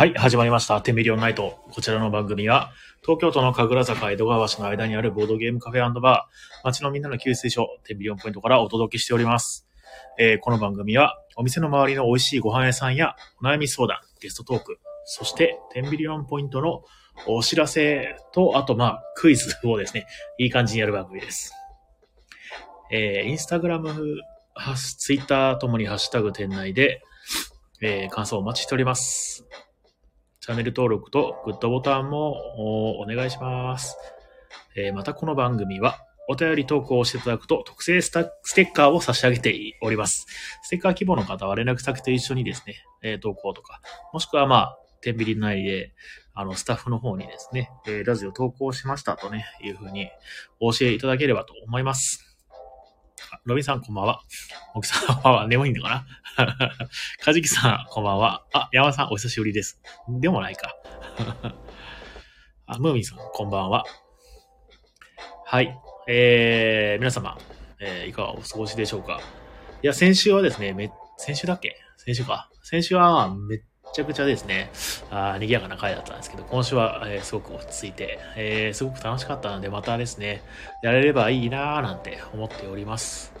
はい、始まりました。テンビリオンナイト。こちらの番組は、東京都の神楽坂江戸川橋の間にあるボードゲームカフェバー、街のみんなの給水所、テンビリオンポイントからお届けしております。えーこの番組は、お店の周りの美味しいご飯屋さんや、お悩み相談、ゲストトーク、そして、テンビリオンポイントのお知らせと、あと、まあ、クイズをですね、いい感じにやる番組です。えーインスタグラム、ハッシュツイッターともにハッシュタグテンナイで、えー感想をお待ちしております。チャンネル登録とグッドボタンもお願いします。えーまたこの番組はお便り投稿をしていただくと特製ステッカーを差し上げております。ステッカー希望の方は連絡先と一緒にですね、え投稿とか、もしくはまあ、天秤内で、あの、スタッフの方にですね、えラジオ投稿しましたとね、いうふうにお教えいただければと思います。ロビンさんこんばんは。奥さんこんばんは。眠いのかなかじきさんこんばんは。あ、山田さんお久しぶりです。でもないか。あ、ムーミンさん、こんばんは。はい。えー、皆様、えーいかがお過ごしでしょうか。いや、先週はですね、め、先週だっけ？先週か。先週はめっちゃくちゃですね、あ賑やかな回だったんですけど、今週は、えーすごく落ち着いて、えーすごく楽しかったので、またですね、やれればいいなーなんて思っております。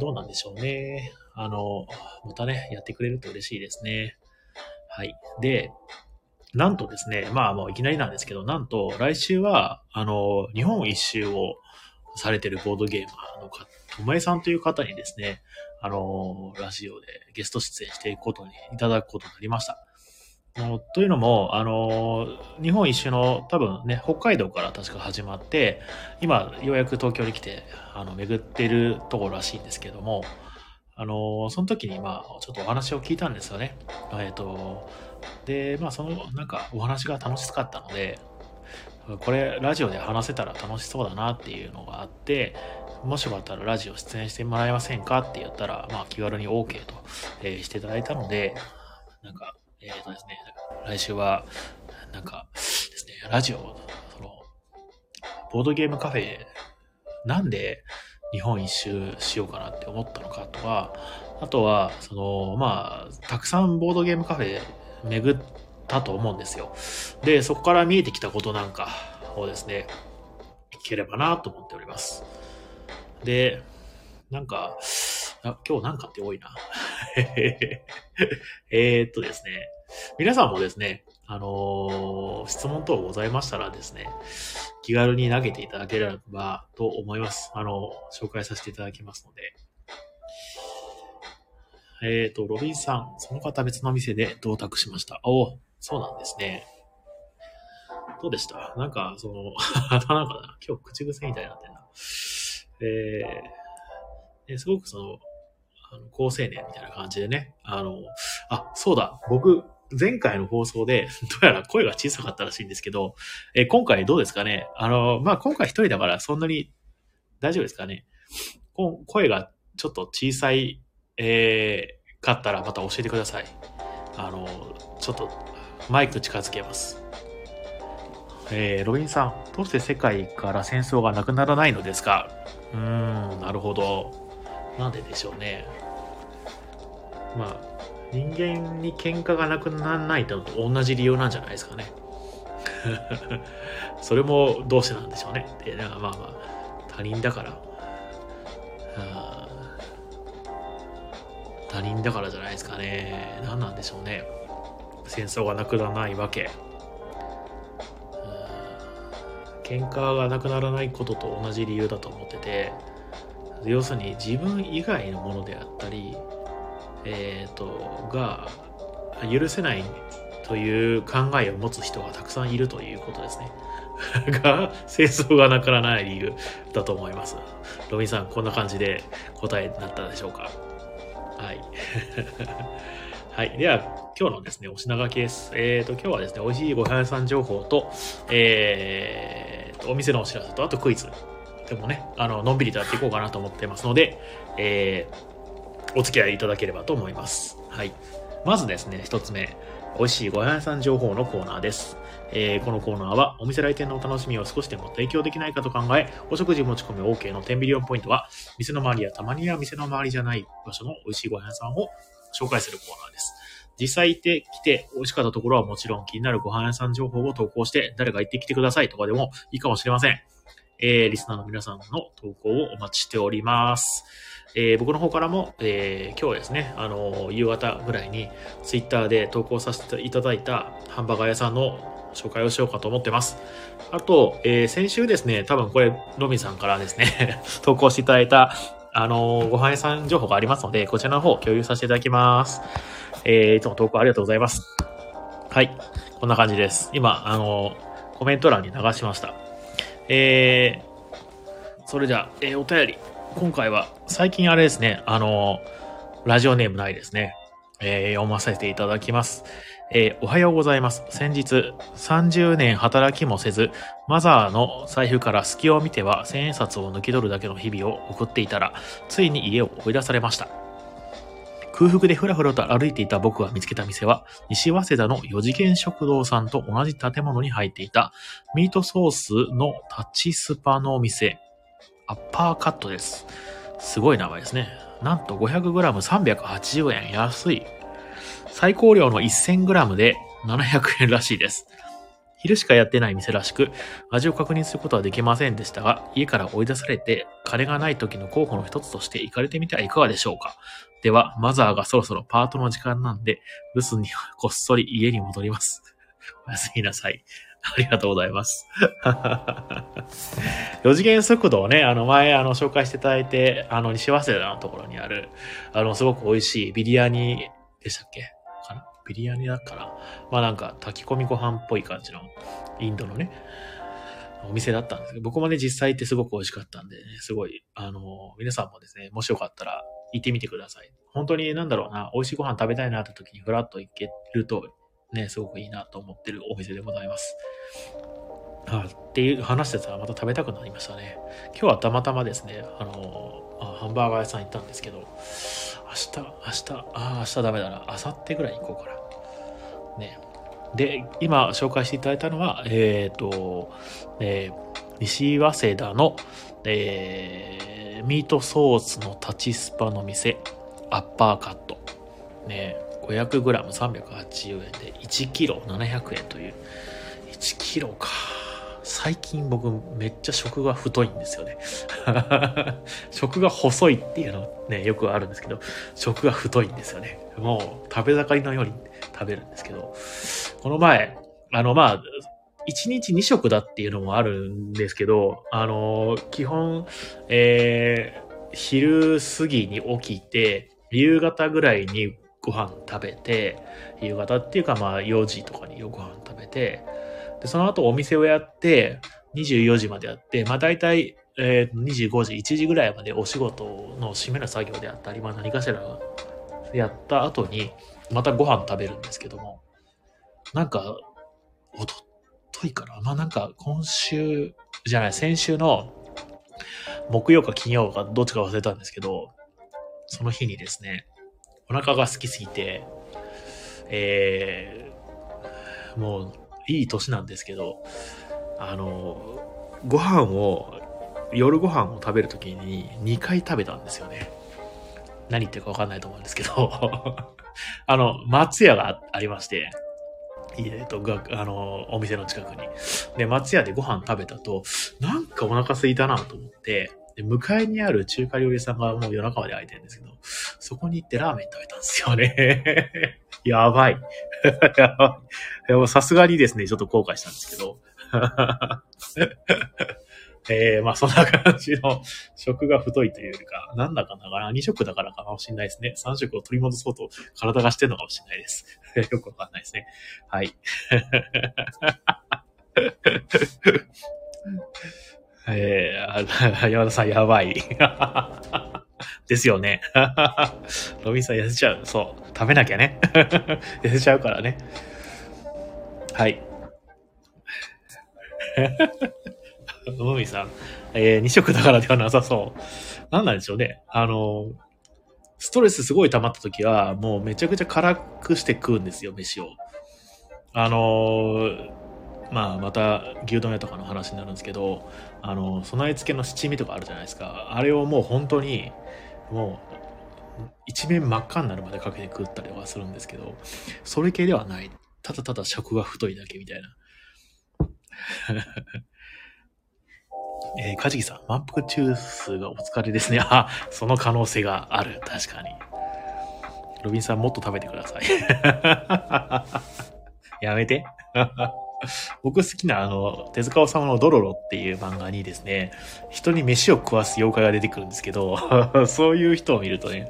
どうなんでしょうね。あの、またね、やってくれると嬉しいですね。はい。で、なんとですね、まあもういきなりなんですけど、なんと来週は、あの、日本一周をされてるボードゲーマーの方、ともえさんという方にですね、あの、ラジオでゲスト出演していくことにいただくことになりました。のというのも、あの、日本一周の多分ね、北海道から確か始まって、今、ようやく東京に来て、あの、巡ってるところらしいんですけども、あの、その時に、まあ、ちょっとお話を聞いたんですよね。えっ、と、で、まあ、その、なんか、お話が楽しかったので、これ、ラジオで話せたら楽しそうだなっていうのがあって、もしよかったらラジオ出演してもらえませんかって言ったら、まあ、気軽に OK と、えーしていただいたので、なんか、えっ、とですね、来週は、なんかですね、ラジオ、その、ボードゲームカフェ、なんで日本一周しようかなって思ったのかとか、あとは、その、まあ、たくさんボードゲームカフェ巡ったと思うんですよ。で、そこから見えてきたことなんかをですね、聞ければなと思っております。で、なんか、あ今日なんかって多いな。えーっとですね、皆さんもですね、あのー質問等ございましたらですね、気軽に投げていただければと思います。あの、紹介させていただきますので。えっ、と、ロビンさん、その方別の店で同卓しました。おそうなんですね。どうでした？なんか、その、なんかな、今日口癖みたいになってんな。えーですごくその、あの高青年みたいな感じでね、あの、あ、そうだ、僕、前回の放送で、どうやら声が小さかったらしいんですけど、え今回どうですかね？あの、まあ、今回一人だからそんなに大丈夫ですかね？声がちょっと小さい、えー、かったらまた教えてください。あの、ちょっとマイク近づけます。えー、ロビンさん、どうして世界から戦争がなくならないのですか？うん、なるほど。なんででしょうね。まあ、人間に喧嘩がなくならないと同じ理由なんじゃないですかね。それもどうしてなんでしょうね。で、まあまあ、他人だから。他人だからじゃないですかね。何なんでしょうね。戦争がなくならないわけ。喧嘩がなくならないことと同じ理由だと思ってて、要するに自分以外のものであったり、えっ、と、が許せないという考えを持つ人がたくさんいるということですね。が、戦争がなくならない理由だと思います。ロビンさん、こんな感じで答えになったでしょうか。はい。はい。では、今日のですね、お品書きです。えっ、と、今日はですね、美味しいご飯屋さん情報と、えーと、お店のお知らせと、あとクイズ。でもね、あの、のんびりとやっていこうかなと思ってますので、えー、お付き合いいただければと思います。はい。まずですね、一つ目、美味しいご飯屋さん情報のコーナーです。えーこのコーナーはお店来店のお楽しみを少しでも提供できないかと考え、お食事持ち込み OK の10ビリオンポイントは、店の周りやたまには店の周りじゃない場所の美味しいご飯屋さんを紹介するコーナーです。実際行ってきて美味しかったところはもちろん気になるご飯屋さん情報を投稿して誰か行ってきてくださいとかでもいいかもしれません。えー、リスナーの皆さんの投稿をお待ちしております。えー、僕の方からも、えー、今日ですね、あの、夕方ぐらいにツイッターで投稿させていただいたハンバーガー屋さんの紹介をしようかと思ってます。あと、えー、先週ですね、多分これ、ロビンさんからですね 投稿していただいた、あの、ご飯屋さん情報がありますので、こちらの方共有させていただきます。えー、いつも投稿ありがとうございます。はい。こんな感じです。今、あの、コメント欄に流しました。えー、それじゃあ、えー、お便り。今回は、最近あれですね、あの、ラジオネームないですね。えー、読ませていただきます。えー、おはようございます。先日、30年働きもせず、マザーの財布から隙を見ては千円札を抜き取るだけの日々を送っていたら、ついに家を追い出されました。空腹でふらふらと歩いていた僕が見つけた店は、西早稲田の四次元食堂さんと同じ建物に入っていた、ミートソースのタチスパのお店、アッパーカットです。すごい名前ですね。なんと 500g380 円。安い。最高量の 1000g で700円らしいです。昼しかやってない店らしく、味を確認することはできませんでしたが、家から追い出されて、金がない時の候補の一つとして行かれてみてはいかがでしょうか。では、マザーがそろそろパートの時間なんで、留守にこっそり家に戻ります。おやすみなさい。ありがとうございます。四次元速度をね、あの前、あの、紹介していただいて、あの、西早稲田のところにある、あの、すごく美味しいビリヤニでしたっけ？かな？ビリヤニだから、まあなんか炊き込みご飯っぽい感じのインドのね、お店だったんですけど、僕もね、実際行ってすごく美味しかったんで、ね、すごい、あの、皆さんもですね、もしよかったら行ってみてください。本当になんだろうな、美味しいご飯食べたいなって時にフラッと行けると、ね、すごくいいなと思ってるお店でございます。あっていう話してたらまた食べたくなりましたね。今日はたまたまですね、あの、あハンバーガー屋さん行ったんですけど、明日、明日、ああ、明日ダメだな、明後日ぐらいに行こうかな。ね。で、今紹介していただいたのは、えっ、ー、と、えー、西早稲田の、えー、ミートソースのタチスパの店、アッパーカット。ね、500g380 円で 1kg700 円という。1kg か。最近僕めっちゃ食が太いんですよね。食が細いっていうのね、よくあるんですけど、食が太いんですよね。もう食べ盛りのように食べるんですけど、この前、あの、まあ、1日2食だっていうのもあるんですけど、あの、基本、えー、昼過ぎに起きて、夕方ぐらいにご飯食べて、夕方っていうかまあ4時とかにご飯食べて、で、その後お店をやって、24時までやって、まあ大体、えー、25時、1時ぐらいまでお仕事の締めの作業であったり、まあ何かしらやった後に、またご飯食べるんですけども、なんか、おとといかなまあなんか今週、じゃない、先週の木曜か金曜かどっちか忘れたんですけど、その日にですね、お腹が空きすぎて、えー、もういい年なんですけど、あの、ご飯を、夜ご飯を食べるときに2回食べたんですよね。何言ってるかわかんないと思うんですけど。あの、松屋がありまして、えっと、が、あの、お店の近くに。で、松屋でご飯食べたと、なんかお腹すいたなと思って、で、向かいにある中華料理屋さんがもう夜中まで開いてるんですけど、そこに行ってラーメン食べたんですよね。やばい。やばい。さすがにですね、ちょっと後悔したんですけど。えー、まあそんな感じの食が太いというか、なんだかながら2食だからかもしれないですね。3食を取り戻そうと体がしてるのかもしれないです。よくわかんないですね。はい。えー、山田さんやばい。ですよね。ロビンさん痩せちゃう。そう。食べなきゃね。痩せちゃうからね。はい。のみさん、えー、2食だからではなさそう。なんなんでしょうね。あの、ストレスすごい溜まった時は、もうめちゃくちゃ辛くして食うんですよ、飯を。あのまあ、また牛丼屋とかの話になるんですけど、あの、備え付けの七味とかあるじゃないですか。あれをもう本当に、もう、一面真っ赤になるまでかけて食ったりはするんですけど、それ系ではない。ただただ尺が太いだけみたいな。えー、かじきさん、満腹中枢がお疲れですね。あ、その可能性がある。確かに。ロビンさん、もっと食べてください。やめて。僕好きなあの、手塚治虫のドロロっていう漫画にですね、人に飯を食わす妖怪が出てくるんですけど、そういう人を見るとね、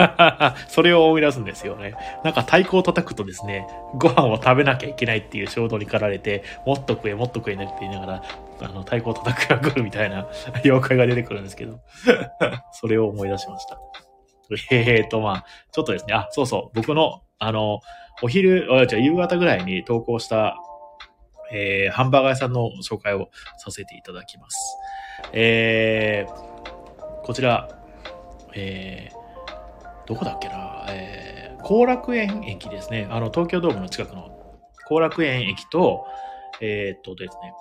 それを思い出すんですよね。なんか太鼓を叩くとですね、ご飯を食べなきゃいけないっていう衝動に駆られて、もっと食え、もっと食えねって言いながら、あの、太鼓を叩くが来るみたいな妖怪が出てくるんですけど、それを思い出しました。えーと、まあ、ちょっとですね、あ、そうそう、僕の、あの、お昼、あじゃ夕方ぐらいに投稿したえー、ハンバーガー屋さんの紹介をさせていただきます。えー、こちら、えー、どこだっけな、えー、後楽園駅ですね。あの、東京ドームの近くの後楽園駅と、えー、っとですね、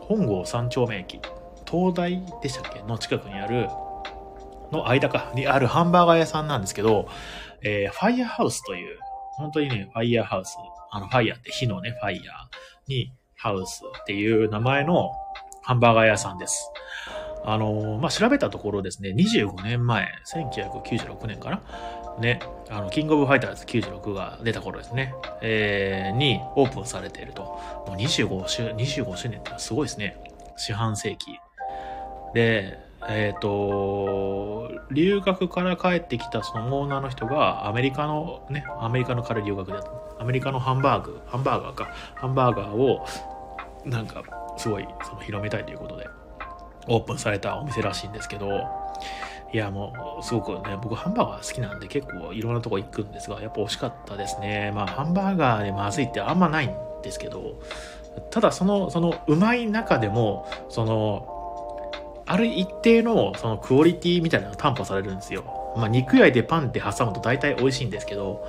本郷三丁目駅、東大でしたっけ？の近くにある、の間か、にあるハンバーガー屋さんなんですけど、えー、ファイヤーハウスという、本当にね、ファイヤーハウス、あの、ファイヤーって火のね、ファイヤーに、ハウスっていう名前のハンバーガー屋さんです。あのまあ、調べたところですね、25年前、1996年かな？ね、あの、キングオブファイターズ96が出た頃ですね、えー、にオープンされていると。もう25周、25周年ってすごいですね。四半世紀。で、えっ、ー、と、留学から帰ってきたそのオーナーの人がアメリカのね、アメリカの彼留学でアメリカのハンバーグ、ハンバーガーか、ハンバーガーをなんかすごいその広めたいということでオープンされたお店らしいんですけどいやもうすごくね僕ハンバーガー好きなんで結構いろんなとこ行くんですがやっぱ美味しかったですねまあハンバーガーでまずいってあんまないんですけどただそのそのうまい中でもそのある一定のそのクオリティみたいなのが担保されるんですよ。まあ肉焼いてパンって挟むと大体美味しいんですけど、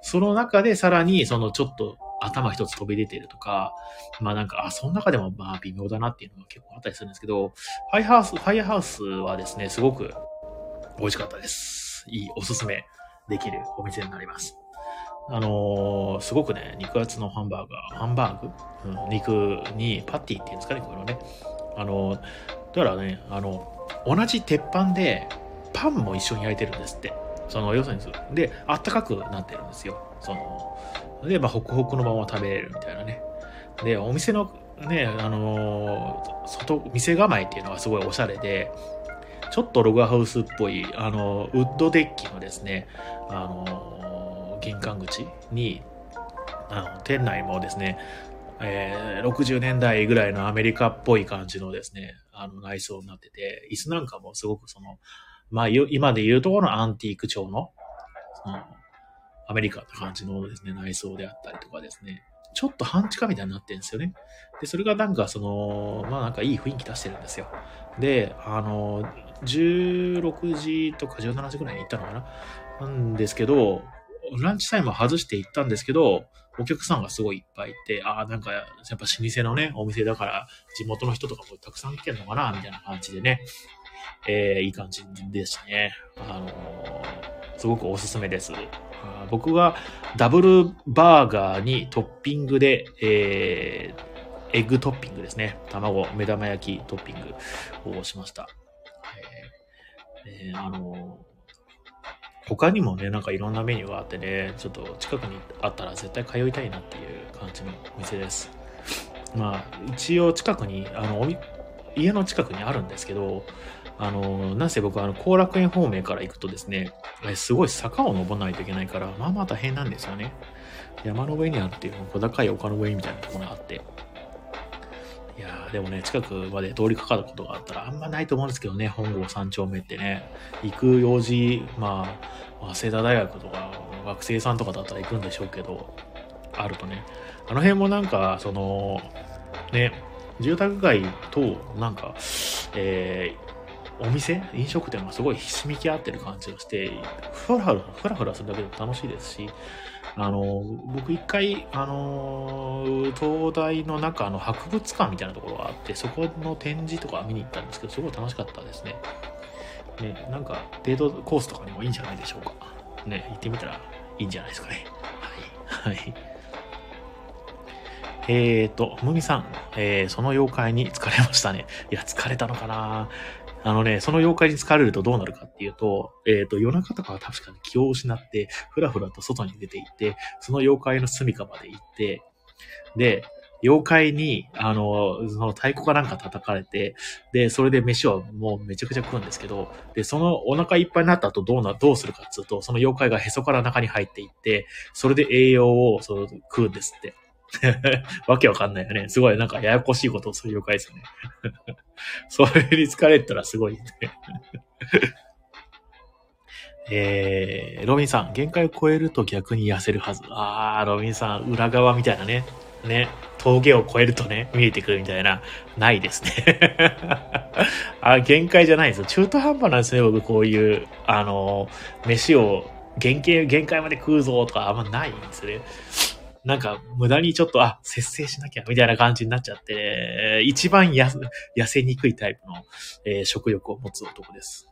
その中でさらにそのちょっと頭一つ飛び出てるとか、まあなんか、あ、その中でもまあ微妙だなっていうのが結構あったりするんですけど、ファイハウス、ファイアハウスはですね、すごく美味しかったです。いい、おすすめできるお店になります。あのー、すごくね、肉厚のハンバーガー、ハンバーグ、うん、肉にパティっていうんですかね、これのね。あのー、だからね、あの、同じ鉄板でパンも一緒に焼いてるんですって。その、要するに、で、あったかくなってるんですよ。その、で、まあ、ホクホクのまま食べれるみたいなね。で、お店のね、あのー、外、店構えっていうのがすごいおしゃれで、ちょっとログハウスっぽい、あのー、ウッドデッキのですね、あのー、玄関口に、あの、店内もですね、えー、60年代ぐらいのアメリカっぽい感じのですね、あの内装になってて、椅子なんかもすごくその、まあ、今で言うところのアンティーク調の、うんアメリカって感じのですね、内装であったりとかですね、ちょっと半地下みたいになってるんですよね。で、それがなんかその、まあなんかいい雰囲気出してるんですよ。で、あの、16時とか17時ぐらいに行ったのかななんですけど、ランチタイムは外して行ったんですけど、お客さんがすごいいっぱいいて、ああ、なんか、やっぱ老舗のね、お店だから、地元の人とかもたくさん来てんのかなみたいな感じでね、えー、いい感じでしたね。あのー、すごくおすすめです。僕がダブルバーガーにトッピングで、えー、エッグトッピングですね。卵、目玉焼きトッピングをしました。えー、あの他にもね、なんかいろんなメニューがあってね、ちょっと近くにあったら絶対通いたいなっていう感じのお店です。まあ、一応近くに、あの、家の近くにあるんですけど、あの、なんせ僕、あの、後楽園方面から行くとですね、すごい坂を登らないといけないから、まあまあ大変なんですよね。山の上にあって小高い丘の上みたいなところがあって。いやー、でもね、近くまで通りかかることがあったら、あんまないと思うんですけどね、本郷三丁目ってね、行く用事、まあ、早稲田大学とか、学生さんとかだったら行くんでしょうけど、あるとね、あの辺もなんか、その、ね、住宅街と、なんか、えー、お店？飲食店がすごいひしめき合ってる感じがして、ふらふら、ふらふらするだけでも楽しいですし、あの、僕一回、あの、東大の中の博物館みたいなところがあって、そこの展示とか見に行ったんですけど、すごい楽しかったですね。ね、なんかデートコースとかにもいいんじゃないでしょうか。ね、行ってみたらいいんじゃないですかね。はい。はい。えーと、むみさん、えー、その妖怪に疲れましたね。いや、疲れたのかなあのね、その妖怪に疲れるとどうなるかっていうと、えっ、ー、と、夜中とかは確かに気を失って、ふらふらと外に出て行って、その妖怪の住処まで行って、で、妖怪に、あの、その太鼓かなんか叩かれて、で、それで飯をもうめちゃくちゃ食うんですけど、で、そのお腹いっぱいになった後どうな、どうするかっつうと、その妖怪がへそから中に入っていって、それで栄養をその食うんですって。わけわかんないよね。すごいなんかややこしいことをする妖怪ですよね。それに疲れたらすごいね。えー、ロビンさん、限界を超えると逆に痩せるはず。あー、ロビンさん、裏側みたいなね。ね、峠を越えるとね、見えてくるみたいな、ないですね。あ、限界じゃないですよ。中途半端なんですね、僕、こういう、あの、飯を、限界、限界まで食うぞとかあんまないんですね。なんか、無駄にちょっと、あ、節制しなきゃ、みたいな感じになっちゃって、一番や痩せにくいタイプの、えー、食欲を持つ男です。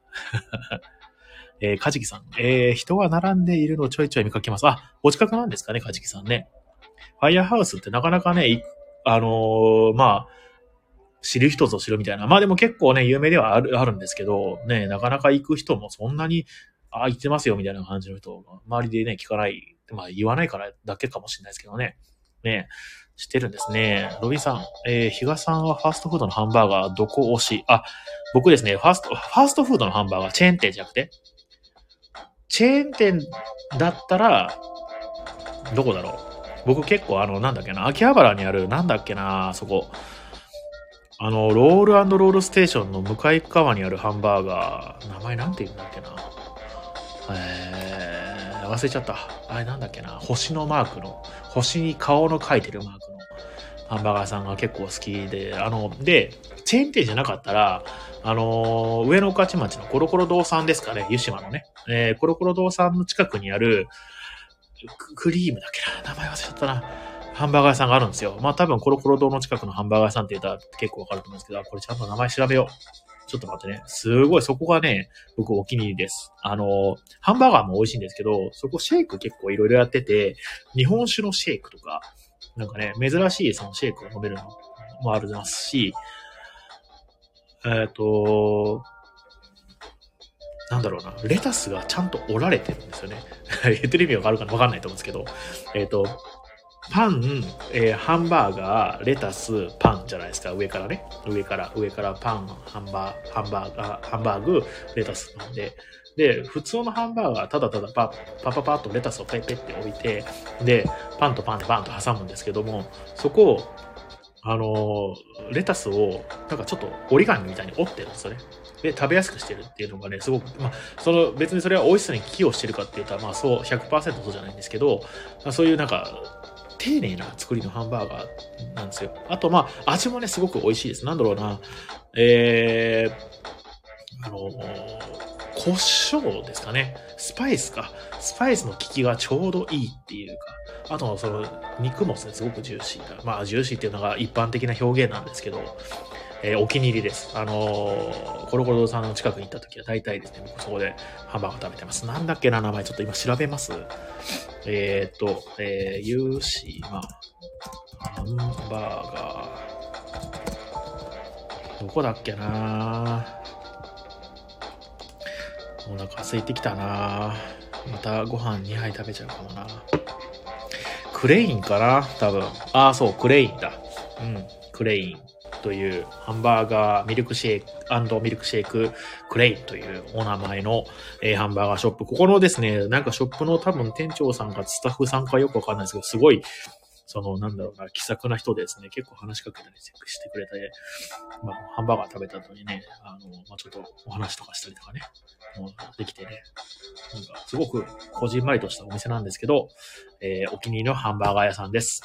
えー、かじきさん。えー、人が並んでいるのをちょいちょい見かけます。あ、お近くなんですかね、かじきさんね。ファイヤーハウスってなかなかね、あのー、まあ、知る人ぞ知るみたいな。まあでも結構ね、有名ではあるあるんですけど、ね、なかなか行く人もそんなに、あ、行ってますよみたいな感じの人、周りでね、聞かない、まあ言わないからだけかもしれないですけどね。ね、知ってるんですね。ロビンさん、えー、比嘉さんはファーストフードのハンバーガーどこ推し？あ、僕ですね、ファースト、ファーストフードのハンバーガー、チェーン店じゃなくて、チェーン店だったら、どこだろう？僕結構あの、なんだっけな、秋葉原にある、なんだっけな、そこ。あの、ロールロールステーションの向かい側にあるハンバーガー、名前なんて言うんだっけな？えー、忘れちゃった。あれなんだっけな。星のマークの、星に顔の描いてるマークのハンバーガーさんが結構好きで、あの、で、チェーン店じゃなかったら、あのー、上野御徒町のコロコロ堂さんですかね、湯島のね。えー、コロコロ堂さんの近くにある、クリームだっけな。名前忘れちゃったな。ハンバーガー屋さんがあるんですよ。まあ多分コロコロ堂の近くのハンバーガー屋さんって言ったら結構わかると思うんですけど、これちゃんと名前調べよう。ちょっと待ってね。すごい、そこがね、僕お気に入りです。あの、ハンバーガーも美味しいんですけど、そこシェイク結構いろいろやってて、日本酒のシェイクとか、なんかね、珍しいそのシェイクを飲めるのもありますし、えっ、ー、と、なんだろうな、レタスがちゃんと折られてるんですよね。言ってる意味わかるかな？わかんないと思うんですけど、えっ、ー、と、パン、えー、ハンバーガー、レタス、パンじゃないですか。上からね。上から、上からパン、ハンバー、ハンバーガー、ハンバーグ、レタスなんで。で、普通のハンバーガー、ただただパパパパッとレタスをペッペって置いて、で、パンとパンでバンと挟むんですけども、そこを、あのー、レタスを、なんかちょっと折り紙みたいに折ってるんですよね。で、食べやすくしてるっていうのがね、すごく、まあ、その別にそれは美味しさに寄与してるかって言ったら、まあそう、100%そうじゃないんですけど、あ、そういうなんか、丁寧な作りのハンバーガーなんですよ。あと、まあ、味もね、すごく美味しいです。なんだろうな、えー、あの胡椒ですかね。スパイスか。スパイスの効きがちょうどいいっていうか。あと、その、肉もね、すごくジューシーな。まあ、ジューシーっていうのが一般的な表現なんですけど、えー、お気に入りです。あのー、コロコロさんの近くに行った時は大体ですね、僕そこでハンバーガー食べてます。なんだっけな、名前ちょっと今調べます。えっ、と、えー、ユーシーマハンバーガー。どこだっけな？お腹空いてきたなまたご飯2杯食べちゃうかもなクレインかな？多分。ああ、そう、クレインだ。うん、クレイン。というハンバーガーミルクシェイクミルクシェイククレイというお名前の、えー、ハンバーガーショップ。ここのですね、なんかショップの多分店長さんかスタッフさんかよくわかんないですけど、すごい、その、なんだろうな、気さくな人ですね、結構話しかけたりしてくれて、まあ、ハンバーガー食べた後にね、あの、まあ、ちょっとお話とかしたりとかね、もうできてね、なんか、すごくこじんまりとしたお店なんですけど、えー、お気に入りのハンバーガー屋さんです。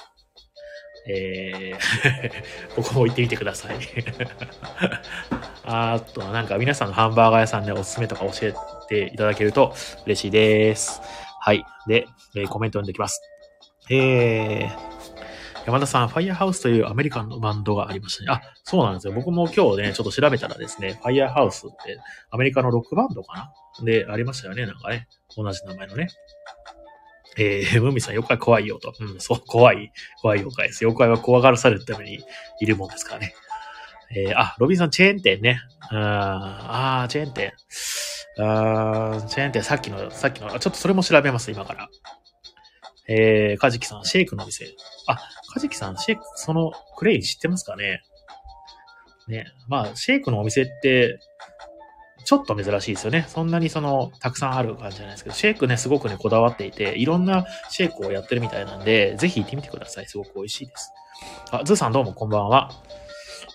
えー ここも行ってみてください あとはなんか皆さんのハンバーガー屋さんでおすすめとか教えていただけると嬉しいです。はい。で、えー、コメント読んできます。えー、山田さん、ファイヤーハウスというアメリカンのバンドがありましたね。あ、そうなんですよ。僕も今日ね、ちょっと調べたらですね、ファイヤーハウスってアメリカのロックバンドかな？で、ありましたよね、なんかね。同じ名前のね。えー、ムミさん、妖怪怖いよと。うん、そう、怖い、怖い妖怪です。妖怪は怖がらされるためにいるもんですからね。えー、あ、ロビンさん、チェーン店ね。ああ、チェーン店。あチェーン店、さっきの、さっきの、ちょっとそれも調べます、今から。えー、カジキさん、シェイクの店。あ、カジキさん、シェイク、その、クレイ知ってますかね？ね。まあ、シェイクのお店って、ちょっと珍しいですよね。そんなにその、たくさんある感じじゃないですけど、シェイクね、すごくね、こだわっていて、いろんなシェイクをやってるみたいなんで、ぜひ行ってみてください。すごく美味しいです。あ、ズーさんどうもこんばんは。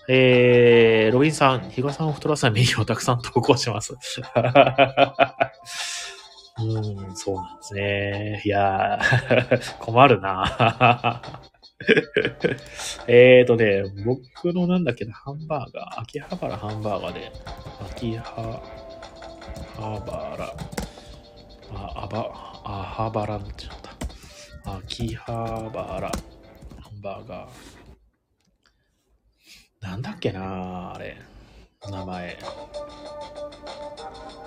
えー、ロビンさん、ヒガさんを太らせないメニューをたくさん投稿します。うん、そうなんですね。いやー、困るな えーとね、僕のなんだっけな、ハンバーガー、秋葉原ハンバーガーで、秋葉原、あ、あば、あはばらになっちゃった。秋葉原ハンバーガー。なんだっけなあれ。名前。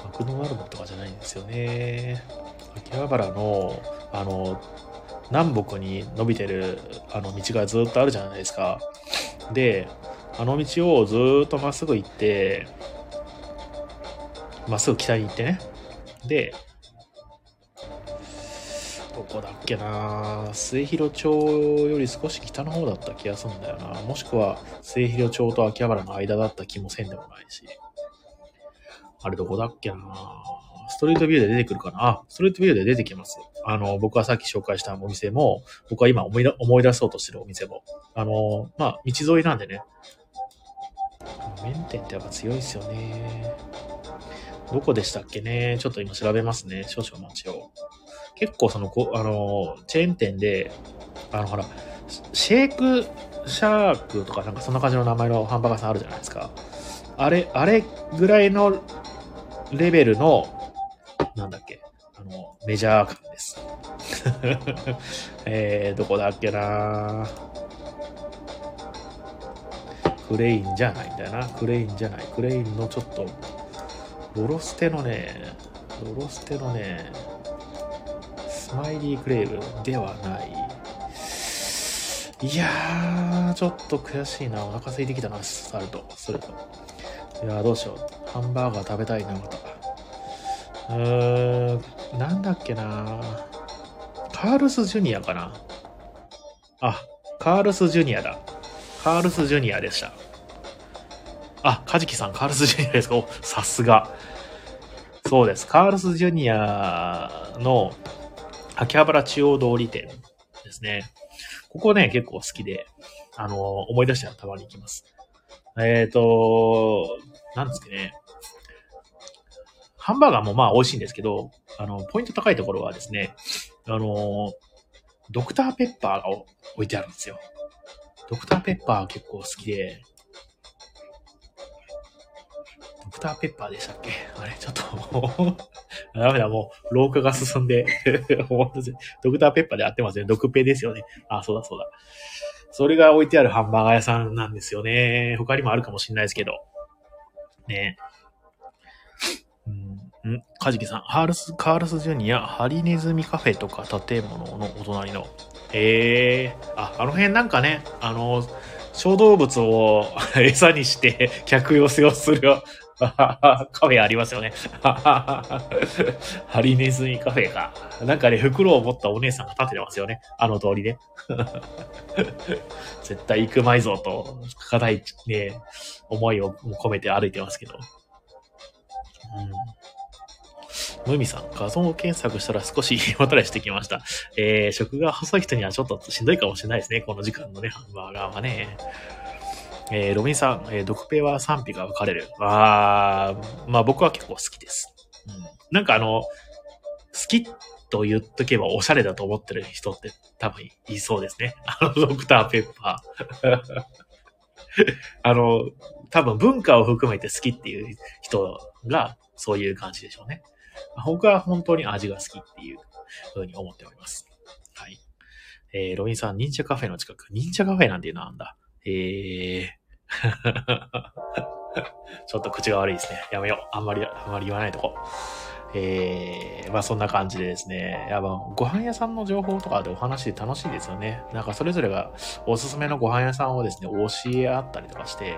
マクドナルドとかじゃないんですよね。秋葉原の、あの、南北に伸びてるあの道がずっとあるじゃないですか。で、あの道をずっとまっすぐ行って、まっすぐ北に行ってね。で、どこだっけな？末広町より少し北の方だった気がするんだよな。もしくは末広町と秋葉原の間だった気もせんでもないし。あれどこだっけな？ストリートビューで出てくるかな？あ、ストリートビューで出てきます。あの、僕はさっき紹介したお店も、僕は今思い思い出そうとしてるお店も。あの、まあ、道沿いなんでね。麺店ってやっぱ強いですよね。どこでしたっけね？ちょっと今調べますね。少々お待ちを。結構その、こあの、チェーン店で、あの、ほら、シェイクシャークとかなんかそんな感じの名前のハンバーガーさんあるじゃないですか。あれ、あれぐらいのレベルの、なんだっけ、あの、メジャー感です。えー、どこだっけな？クレインじゃないんだよな。クレインじゃない。クレインのちょっと、ロロステのね、ロロステのね、スマイリークレイブではない。いやー、ちょっと悔しいな。お腹空いてきたな、サルト、それと。いやー、どうしよう。ハンバーガー食べたいな、また。うーん、なんだっけなカールスジュニアかなあ、カールスジュニアだ。カールスジュニアでした。あ、カジキさん、カールスジュニアですか？お、さすが。そうです。カールスジュニアの秋葉原中央通り店ですね。ここね、結構好きで、あの、思い出したらたまに行きます。えっ、ー、と、なんですかね。ハンバーガーもまあ美味しいんですけど、あの、ポイント高いところはですね、あの、ドクターペッパーが置いてあるんですよ。ドクターペッパー結構好きで、ドクターペッパーでしたっけ？あれ、ちょっと ダメだ、もう、老化が進んで ドクターペッパーで合ってますね。ドクペですよね。あ、そうだそうだ。それが置いてあるハンバーガー屋さんなんですよね。他にもあるかもしれないですけど。ね。うんカジキさん、ハールス、カールスジュニア、ハリネズミカフェとか建物のお隣の。へえー、あ、あの辺なんかね、あの、小動物を 餌にして客寄せをする カフェありますよね。ハリネズミカフェか。なんかね、袋を持ったお姉さんが立ててますよね。あの通りで。絶対行くまいぞと、固いね、思いを込めて歩いてますけど。うんムミさん、画像を検索したら少し胃もたれしてきました。えー、食が細い人にはちょっとしんどいかもしれないですね。この時間のね、ハンバーガーはね。えー、ロビンさん、えー、ドクペは賛否が分かれる。あー、まあ僕は結構好きです。うん。なんかあの、好きと言っとけばおしゃれだと思ってる人って多分いそうですね。あの、ドクターペッパー。あの、多分文化を含めて好きっていう人がそういう感じでしょうね。僕は本当に味が好きっていうふうに思っております。はい。えー、ロビンさん、忍者カフェの近く。忍者カフェなんていうのあんだ。えー、ちょっと口が悪いですね。やめよう。あんまり、あんまり言わないとこ。えー、まあそんな感じでですね。やっぱご飯屋さんの情報とかでお話で楽しいですよね。なんかそれぞれがおすすめのご飯屋さんをですね、教え合ったりとかして。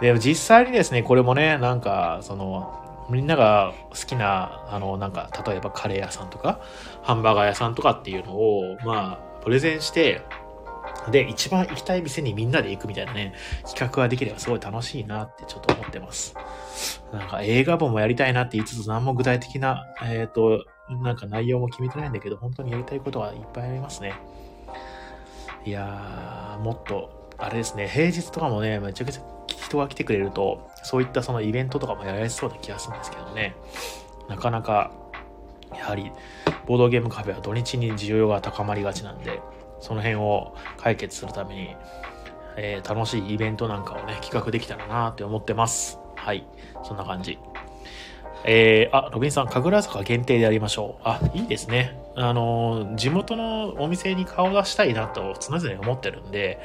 で、実際にですね、これもね、なんか、その、みんなが好きな、あの、なんか、例えばカレー屋さんとか、ハンバーガー屋さんとかっていうのを、まあ、プレゼンして、で、一番行きたい店にみんなで行くみたいなね、企画ができればすごい楽しいなってちょっと思ってます。なんか映画本もやりたいなって言いつつ何も具体的な、えっ、ー、と、なんか内容も決めてないんだけど、本当にやりたいことはいっぱいありますね。いやー、もっと、あれですね、平日とかもね、めちゃくちゃ人が来てくれると、そういったそのイベントとかもやられそうな気がするんですけどね。なかなか、やはり、ボードゲームカフェは土日に需要が高まりがちなんで、その辺を解決するために、えー、楽しいイベントなんかをね、企画できたらなって思ってます。はい。そんな感じ。えー、あ、ロビンさん、神楽坂限定でやりましょう。あ、いいですね。あの、地元のお店に顔出したいなと常々思ってるんで、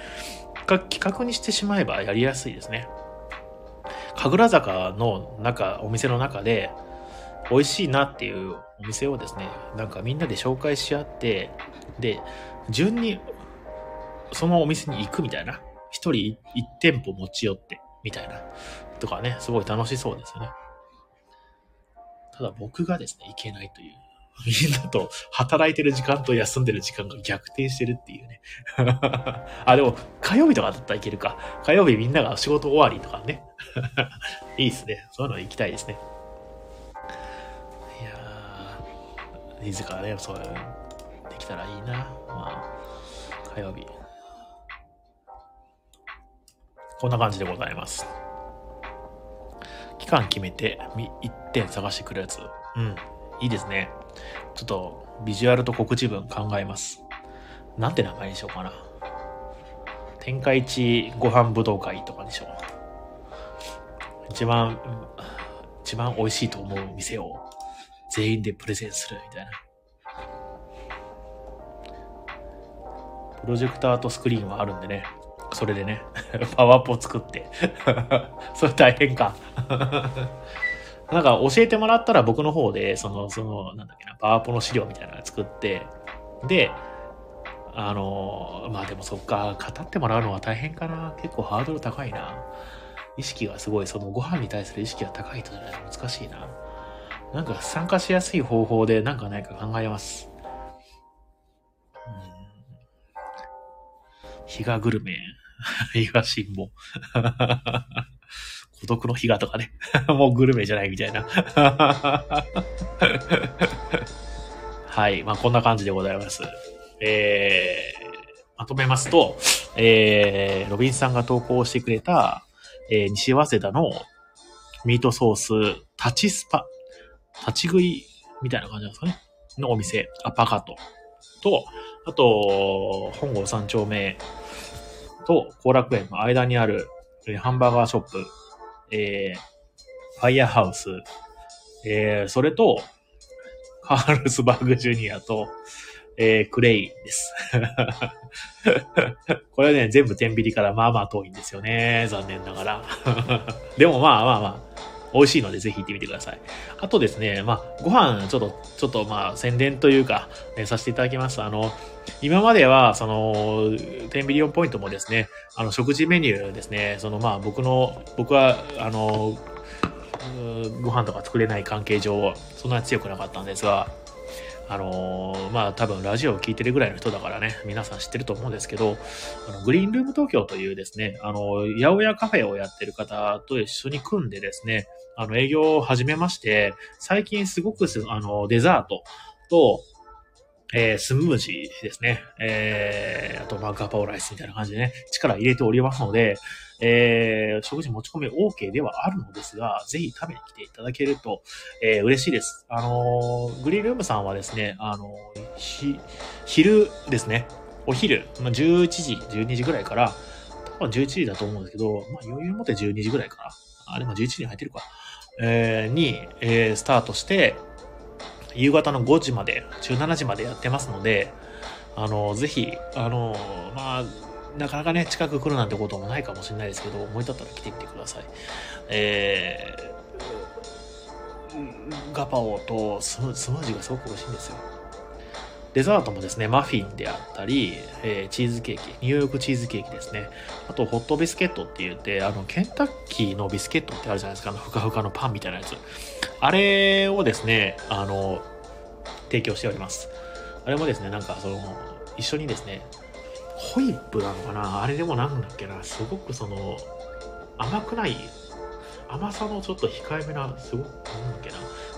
企画にしてしまえばやりやすいですね。神楽坂の中、お店の中で、美味しいなっていうお店をですね、なんかみんなで紹介し合って、で、順にそのお店に行くみたいな。一人一店舗持ち寄って、みたいな。とかね、すごい楽しそうですよね。ただ僕がですね、行けないという。みんなと働いてる時間と休んでる時間が逆転してるっていうね。あ、でも火曜日とかだったらいけるか。火曜日みんなが仕事終わりとかね。いいですね。そういうの行きたいですね。いやー、自らね、そうできたらいいな。まあ、火曜日。こんな感じでございます。期間決めて、1点探してくるやつ。うん。いいですね。ちょっと、ビジュアルと告知文考えます。なんて名前にしようかな。天下一ご飯武道会とかにしよう。一番、一番美味しいと思う店を全員でプレゼンするみたいな。プロジェクターとスクリーンはあるんでね。それでね、パワーポ作って それ大変か なんか教えてもらったら僕の方で、その、その、なんだっけな、パワポの資料みたいなの作って、で、あの、まあでもそっか、語ってもらうのは大変かな。結構ハードル高いな。意識がすごい、そのご飯に対する意識が高い人じゃないと難しいな。なんか参加しやすい方法でなんかないか考えます。うん。日がグルメ。日が辛抱。孤独の日がとかね。もうグルメじゃないみたいな。はい。まあ、こんな感じでございます。えー、まとめますと、えー、ロビンさんが投稿してくれた、えー、西早稲田のミートソース、立ちスパ、立ち食いみたいな感じなんですかね。のお店、アパカトと、あと、本郷三丁目と後楽園の間にある、ハンバーガーショップ、えー、ファイアハウス、えー、それと、カールスバーグジュニアと、えー、クレイです。これはね、全部天秤からまあまあ遠いんですよね。残念ながら。でもまあまあまあ、美味しいのでぜひ行ってみてください。あとですね、まあ、ご飯、ちょっと、ちょっとまあ、宣伝というか、ね、させていただきます。あの、今までは、その、10ビリオンポイントもですね、あの、食事メニューですね、そのまあ、僕の、僕は、あの、ご飯とか作れない関係上、そんなに強くなかったんですが、あのー、まあ多分ラジオを聴いてるぐらいの人だからね、皆さん知ってると思うんですけど、あのグリーンルーム東京というですね、あの、八百屋カフェをやってる方と一緒に組んでですね、あの、営業を始めまして、最近すごくあの、デザートと、えー、スムージーですね。えー、あと、まあ、ガパオライスみたいな感じでね、力入れておりますので、えー、食事持ち込み OK ではあるのですが、ぜひ食べに来ていただけると、えー、嬉しいです。あのー、グリルームさんはですね、あのー、ひ、昼ですね、お昼、まあ、11時、12時ぐらいから、多分11時だと思うんですけど、まあ、余裕持って12時ぐらいかな。あ、でも11時に入ってるか。えー、に、えー、スタートして、夕方の5時まで、17時までやってますので、あの、ぜひ、あの、まあ、なかなかね、近く来るなんてこともないかもしれないですけど、思い立ったら来てみてください。えー、ガパオとスムージーがすごく美味しいんですよ。デザートもですね、マフィンであったり、えー、チーズケーキ、ニューヨークチーズケーキですね。あと、ホットビスケットって言って、あの、ケンタッキーのビスケットってあるじゃないですか、あの、ふかふかのパンみたいなやつ。あれをですね、あの、提供しております。あれもですね、なんか、その、一緒にですね、ホイップなのかな？あれでもなんだっけな？すごくその、甘くない甘さのちょっと控えめな、すごく、なんだっけな？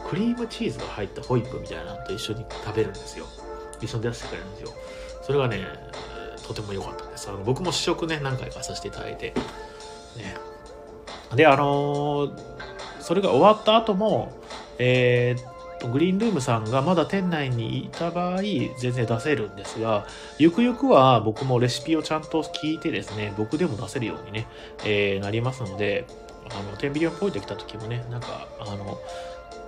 クリームチーズが入ったホイップみたいなのと一緒に食べるんですよ。一緒に出してくれるんですよ。それがね、とても良かったんです。あの僕も試食ね、何回かさせていただいて。ね。で、あのー、それが終わった後も、えー、グリーンルームさんがまだ店内にいた場合、全然出せるんですが、ゆくゆくは僕もレシピをちゃんと聞いてですね、僕でも出せるようにね、えー、なりますので、あの、テンビリオンポイント来た時もね、なんか、あの、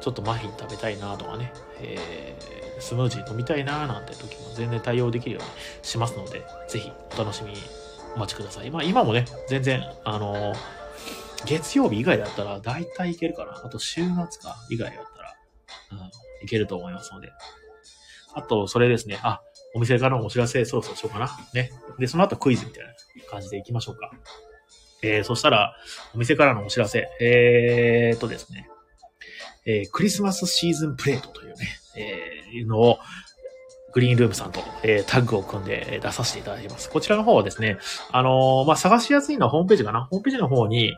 ちょっとマフィン食べたいなとかね、えー、スムージー飲みたいななんて時も全然対応できるようにしますので、ぜひお楽しみにお待ちください。まあ今もね、全然、あのー、月曜日以外だったら大体いけるかな。あと週末か以外だったら、うん、いけると思いますので。あと、それですね。あ、お店からのお知らせそろそろしようかな。ね。で、その後クイズみたいな感じでいきましょうか。えー、そしたら、お店からのお知らせ。えーとですね。えー、クリスマスシーズンプレートというね、えー、のを、グリーンルームさんと、え、タッグを組んで出させていただきます。こちらの方はですね、あの、まあ、探しやすいのはホームページかな。ホームページの方に、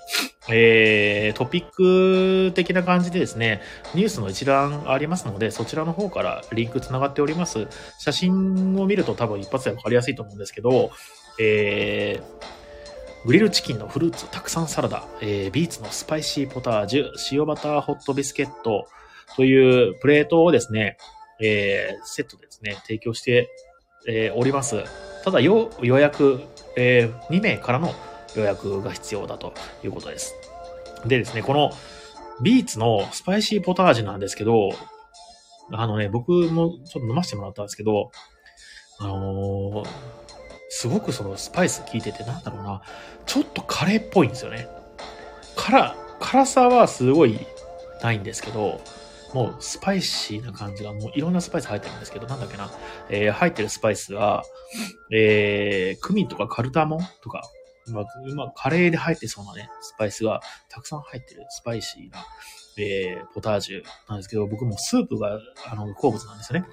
えー、トピック的な感じでですね、ニュースの一覧ありますので、そちらの方からリンク繋がっております。写真を見ると多分一発でわかりやすいと思うんですけど、えー、グリルチキンのフルーツたくさんサラダ、えー、ビーツのスパイシーポタージュ、塩バターホットビスケットというプレートをですね、えー、セットですね、提供して、えー、おります。ただよ予約、えー、2名からの予約が必要だということです。でですね、このビーツのスパイシーポタージュなんですけど、あのね、僕もちょっと飲ませてもらったんですけど、あのー、すごくそのスパイス効いてて、なんだろうな、ちょっとカレーっぽいんですよね。辛、辛さはすごいないんですけど、もうスパイシーな感じが、もういろんなスパイス入ってるんですけど、なんだっけな、えー、入ってるスパイスは、えー、クミンとかカルダモンとか、まあ、まあ、カレーで入ってそうなね、スパイスがたくさん入ってるスパイシーな、えー、ポタージュなんですけど、僕もスープが、あの、好物なんですよね。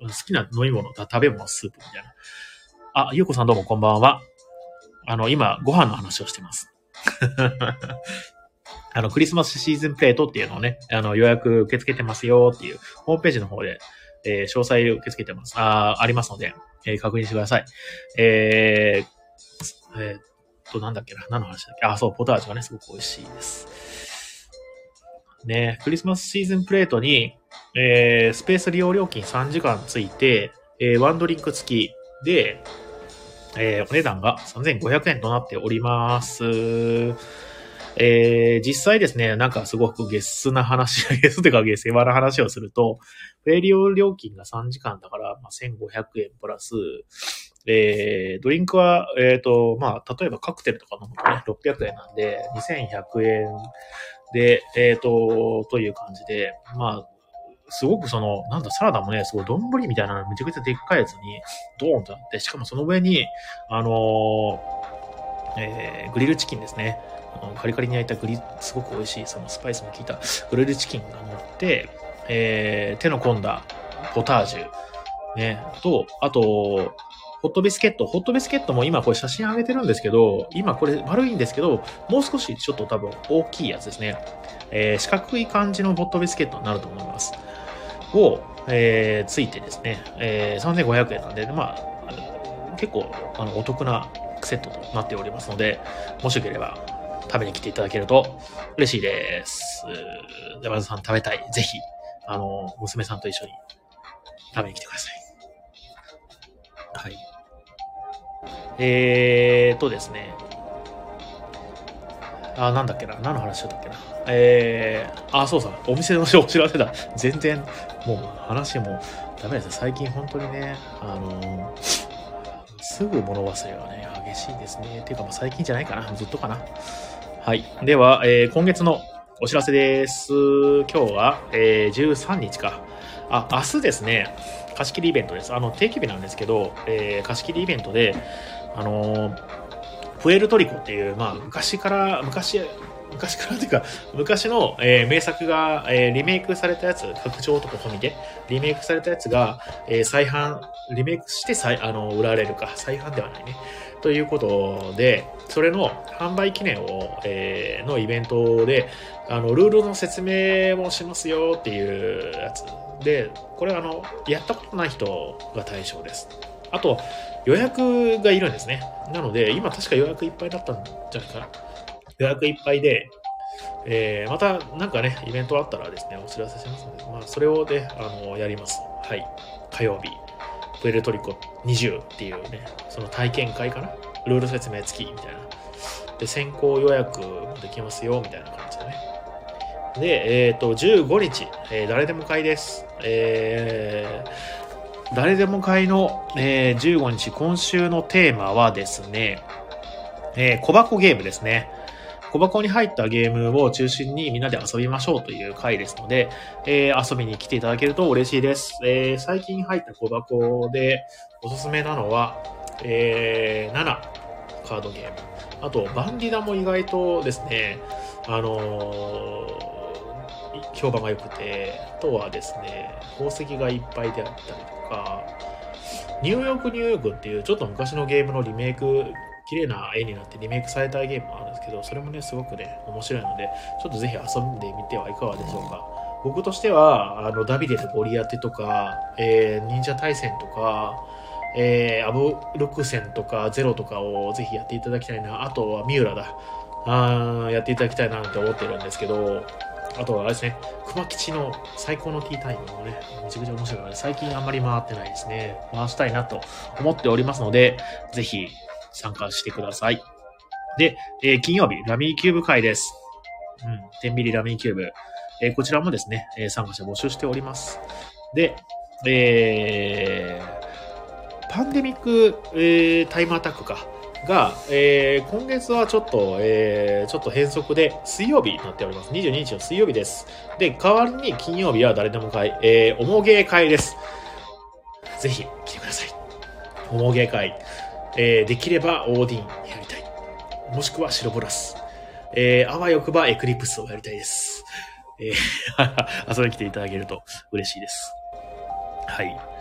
好きな飲み物、食べ物、スープみたいな。あ、ゆうこさんどうもこんばんは。あの、今、ご飯の話をしてます。あの、クリスマスシーズンプレートっていうのをね、あの、予約受け付けてますよっていう、ホームページの方で、えー、詳細を受け付けてます。あ、ありますので、えー、確認してください。えー、えー、っと、なんだっけな、何の話だっけ？あ、そう、ポタージュがね、すごく美味しいです。ね、クリスマスシーズンプレートに、えー、スペース利用料金3時間ついて、えー、ワンドリンク付きで、えー、お値段が3500円となっております。えー、実際ですね、なんかすごくゲスな話、ゲスというかゲスな話をすると、プレイリオ料金が3時間だから、まあ、1500円プラス、えー、ドリンクは、えっ、ー、と、まあ、例えばカクテルとか飲むとね、600円なんで、2100円で、えっ、ー、と、という感じで、まあ、すごくその、なんだ、サラダもね、すごい丼みたいなめちゃくちゃでっかいやつに、ドーンとあって、しかもその上に、あのー、えー、グリルチキンですね。カリカリに焼いたグリ、すごく美味しい、そのスパイスの効いたグリルチキンが乗って、えー、手の込んだポタージュ、ね、と、あと、ホットビスケット。ホットビスケットも今これ写真上げてるんですけど、今これ丸いんですけど、もう少しちょっと多分大きいやつですね。えー、四角い感じのホットビスケットになると思います。を、えー、ついてですね、えー、3500円なんで、まあ、結構あのお得なセットとなっておりますので、もしよければ食べに来ていただけると嬉しいです。山田さん食べたい。ぜひ、あの、娘さんと一緒に食べに来てください。はい。えーとですね。あ、なんだっけな。何の話だったっけな。えー、あ、そうさ。お店のお知らせだ。全然、もう話もダメです最近本当にね、あの、すぐ物忘れはね、激しいですね。ていうか、最近じゃないかな。ずっとかな。はい。では、えー、今月のお知らせです。今日は、えー、13日か。あ、明日ですね、貸し切りイベントです。あの、定期日なんですけど、えー、貸し切りイベントで、あのー、プエルトリコっていう、まあ、昔から、昔、昔からというか、昔の、えー、名作が、えー、リメイクされたやつ、拡張とか込みで、リメイクされたやつが、えー、再販、リメイクして再、あの、売られるか、再販ではないね。ということで、それの販売記念を、えー、のイベントで、あの、ルールの説明もしますよっていうやつで、これあの、やったことない人が対象です。あと、予約がいるんですね。なので、今確か予約いっぱいだったんじゃないかな。予約いっぱいで、えー、またなんかね、イベントあったらですね、お知らせしますので、まあ、それをね、あの、やります。はい。火曜日、プエルトリコ20っていうね、その体験会かな？ルール説明付きみたいな。で、先行予約もできますよ、みたいな感じでね。で、えっ、ー、と、15日、えー、誰でも会です。えー、誰でも会の、えー、15日、今週のテーマはですね、えー、小箱ゲームですね。小箱に入ったゲームを中心にみんなで遊びましょうという回ですので、えー、遊びに来ていただけると嬉しいです。えー、最近入った小箱でおすすめなのは、えー、7カードゲーム。あと、バンディダも意外とですね、あのー、評判が良くて、あとはですね、宝石がいっぱいであったりとか、ニューヨークニューヨークっていうちょっと昔のゲームのリメイク綺麗な絵になってリメイクされたゲームもあるんですけど、それもね、すごくね、面白いので、ちょっとぜひ遊んでみてはいかがでしょうか。僕としては、あの、ダビデとゴリアテとか、えー、忍者対戦とか、えー、アブルクセンとかゼロとかをぜひやっていただきたいな。あとはミューラだ。あやっていただきたいなって思ってるんですけど、あとはあれですね、熊吉の最高のティータイムもね、めちゃくちゃ面白いので、最近あんまり回ってないですね。回したいなと思っておりますので、ぜひ参加してください。で、えー、金曜日、ラミーキューブ会です。うん、天秤ラミーキューブ。えー、こちらもですね、え、参加者募集しております。で、えー、パンデミック、えー、タイムアタックか。が、えー、今月はちょっと、えー、ちょっと変則で、水曜日になっております。22日の水曜日です。で、代わりに金曜日は誰でも会、えー、おもげ会です。ぜひ来てください。おもげ会。えー、できればオーディンやりたい。もしくは白ボラス。えー、あわよくばエクリプスをやりたいです。えー、遊びに来ていただけると嬉しいです。はい。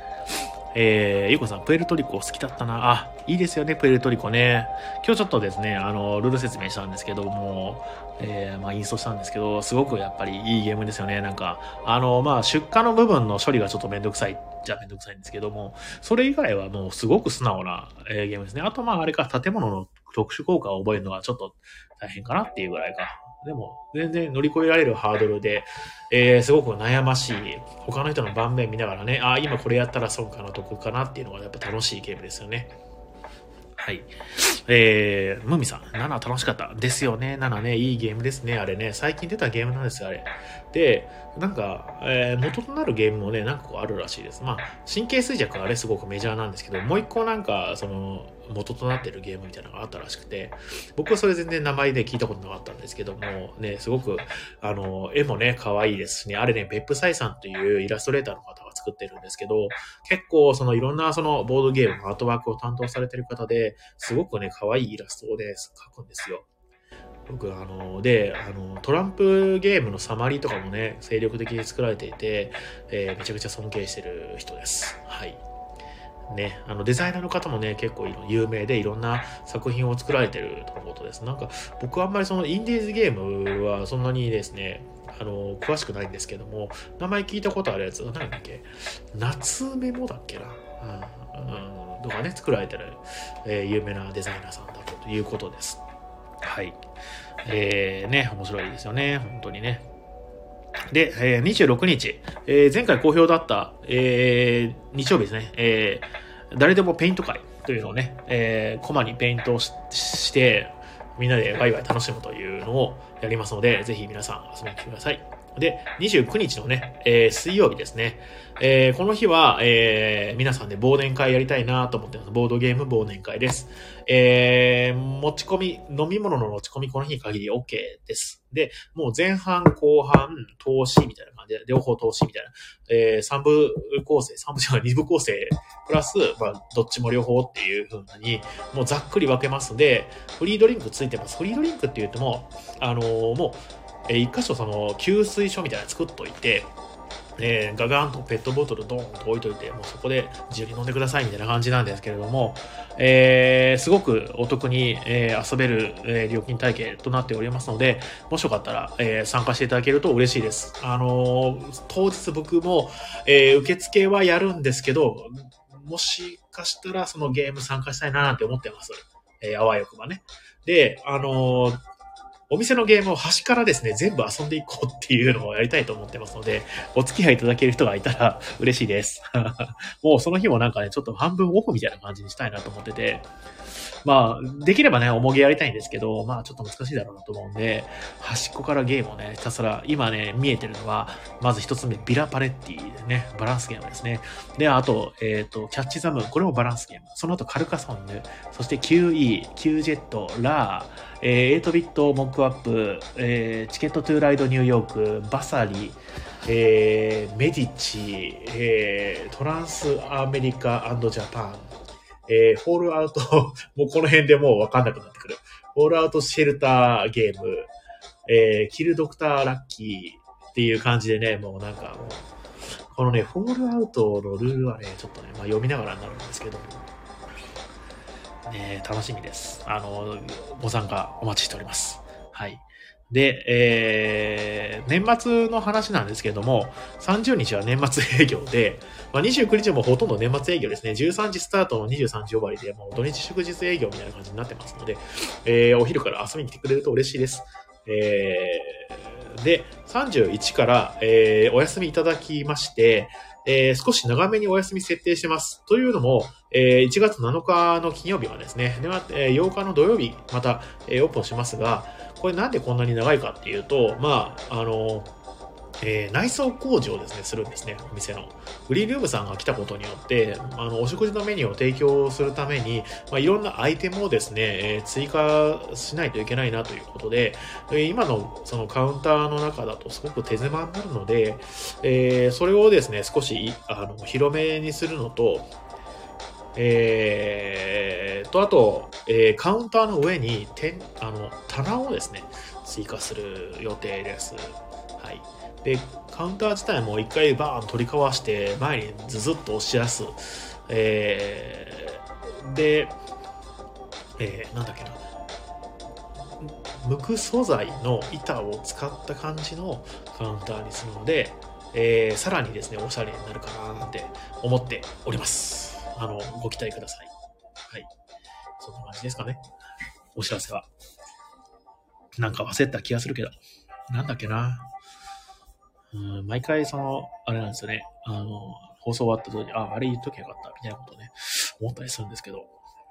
えー、ゆうこさん、プエルトリコ好きだったな。あ、いいですよね、プエルトリコね。今日ちょっとですね、あの、ルール説明したんですけども、えー、まあ、インストしたんですけど、すごくやっぱりいいゲームですよね。なんか、あの、まあ、出荷の部分の処理がちょっとめんどくさいじゃめんどくさいんですけども、それ以外はもうすごく素直な、えー、ゲームですね。あと、まあ、あれか、建物の特殊効果を覚えるのはちょっと大変かなっていうぐらいか。でも、全然乗り越えられるハードルで、えー、すごく悩ましい。他の人の盤面見ながらね、ああ、今これやったら損かな、得かなっていうのがやっぱ楽しいゲームですよね。はい。えー、ムミさん、7楽しかった。ですよね。7ね、いいゲームですね。あれね。最近出たゲームなんですよ、あれ。で、なんか、えー、元となるゲームもね、何個あるらしいです。まあ、神経衰弱はあれすごくメジャーなんですけど、もう一個なんか、その、元となってるゲームみたいなのがあったらしくて、僕はそれ全然名前で聞いたことなかったんですけども、ね、すごく、あの、絵もね、可愛いですしね、あれね、ペップサイさんというイラストレーターの方が作ってるんですけど、結構そのいろんなそのボードゲームのアートワークを担当されてる方で、すごくね、可愛いイラストをね、描くんですよ。僕、あの、で、あの、トランプゲームのサマリーとかもね、精力的に作られていて、えー、めちゃくちゃ尊敬してる人です。はい。ね、あのデザイナーの方もね、結構有名でいろんな作品を作られてるとのことです。なんか僕はあんまりそのインディーズゲームはそんなにですね、あの、詳しくないんですけども、名前聞いたことあるやつ、何だっけ？夏メモだっけな、うんうん、とかね、作られてる、えー、有名なデザイナーさんだということです。はい。えー、ね、面白いですよね、本当にね。で、えー、26日、えー、前回好評だった、えー、日曜日ですね、えー、誰でもペイント会というのをね、えー、コマにペイントしして、みんなでワイワイ楽しむというのを、やりますので、ぜひ皆さん遊びに来てください。で、29日のね、えー、水曜日ですね。えー、この日は、えー、皆さんで忘年会やりたいなと思ってます。ボードゲーム忘年会です。えー、持ち込み、飲み物の持ち込みこの日に限り OK です。で、もう前半、後半、投資みたいな感じで、両方投資みたいな、えー、3部構成、3部じゃない、2部構成、プラス、まあ、どっちも両方っていう風に、もうざっくり分けますので、フリードリンクついてます。フリードリンクって言っても、あのー、もう、えー、一箇所その給水所みたいなの作っといて、えー、ガガンとペットボトルドーンと置いといて、もうそこで自由に飲んでくださいみたいな感じなんですけれども、えー、すごくお得に、えー、遊べる、えー、料金体系となっておりますので、もしよかったら、えー、参加していただけると嬉しいです。あのー、当日僕も、えー、受付はやるんですけど、もしかしたらそのゲーム参加したいななんて思ってます。えー、あわよくばね。で、あのーお店のゲームを端からですね、全部遊んでいこうっていうのをやりたいと思ってますので、お付き合いいただける人がいたら 嬉しいです。もうその日もなんかね、ちょっと半分オフみたいな感じにしたいなと思ってて、まあ、できればね、重げやりたいんですけど、まあちょっと難しいだろうなと思うんで、端っこからゲームをね、ひたすら、今ね、見えてるのは、まず一つ目、ビラパレッティでね、バランスゲームですね。で、あと、えっ、ー、と、キャッチザムーン、これもバランスゲーム。その後、カルカソンヌ、そして QE、Q ジェット、ラー、えー、8ビットモックアップ、えー、チケットトゥーライドニューヨーク、バサリ、えー、メディチ、えー、トランスアメリカジャパン、えー、フォールアウトもうこの辺でもうわかんなくなってくる。フォールアウトシェルターゲーム、えー、キルドクターラッキーっていう感じでね、もうなんかもう、このね、フォールアウトのルールはね、ちょっとね、まあ読みながらになるんですけど、ね、楽しみです。あの、ご参加お待ちしております。はい。で、えー、年末の話なんですけれども、30日は年末営業で、まあ、29日もほとんど年末営業ですね。13時スタートの23時終わりで、もう土日祝日営業みたいな感じになってますので、えー、お昼から遊びに来てくれると嬉しいです。えー、で、31から、えー、お休みいただきまして、えー、少し長めにお休み設定してます。というのも、えー、1月7日の金曜日はですね、では、えー、8日の土曜日、また、えー、オープンしますが、これなんでこんなに長いかっていうと、まあ、あの、えー、内装工事をですね、するんですね、お店の。グリーンルームさんが来たことによって、あの、お食事のメニューを提供するために、まあ、いろんなアイテムをですね、えー、追加しないといけないなということで、え今のそのカウンターの中だとすごく手狭になるので、えー、それをですね、少し、あの、広めにするのと、えー、と、あと、えー、カウンターの上に、点、あの、棚をですね、追加する予定です。はい。で、カウンター自体も一回バーン取りかわして、前にズズッと押し出す。えー、で、えー、なんだっけな。無垢素材の板を使った感じのカウンターにするので、えー、さらにですね、おしゃれになるかなって思っております。あの、ご期待ください。はい。そんな感じですかね。お知らせは。なんか忘れた気がするけど。なんだっけな。うん、毎回その、あれなんですよね。あの、放送終わった後に、あ、あれ言っときゃよかった、みたいなことね、思ったりするんですけど、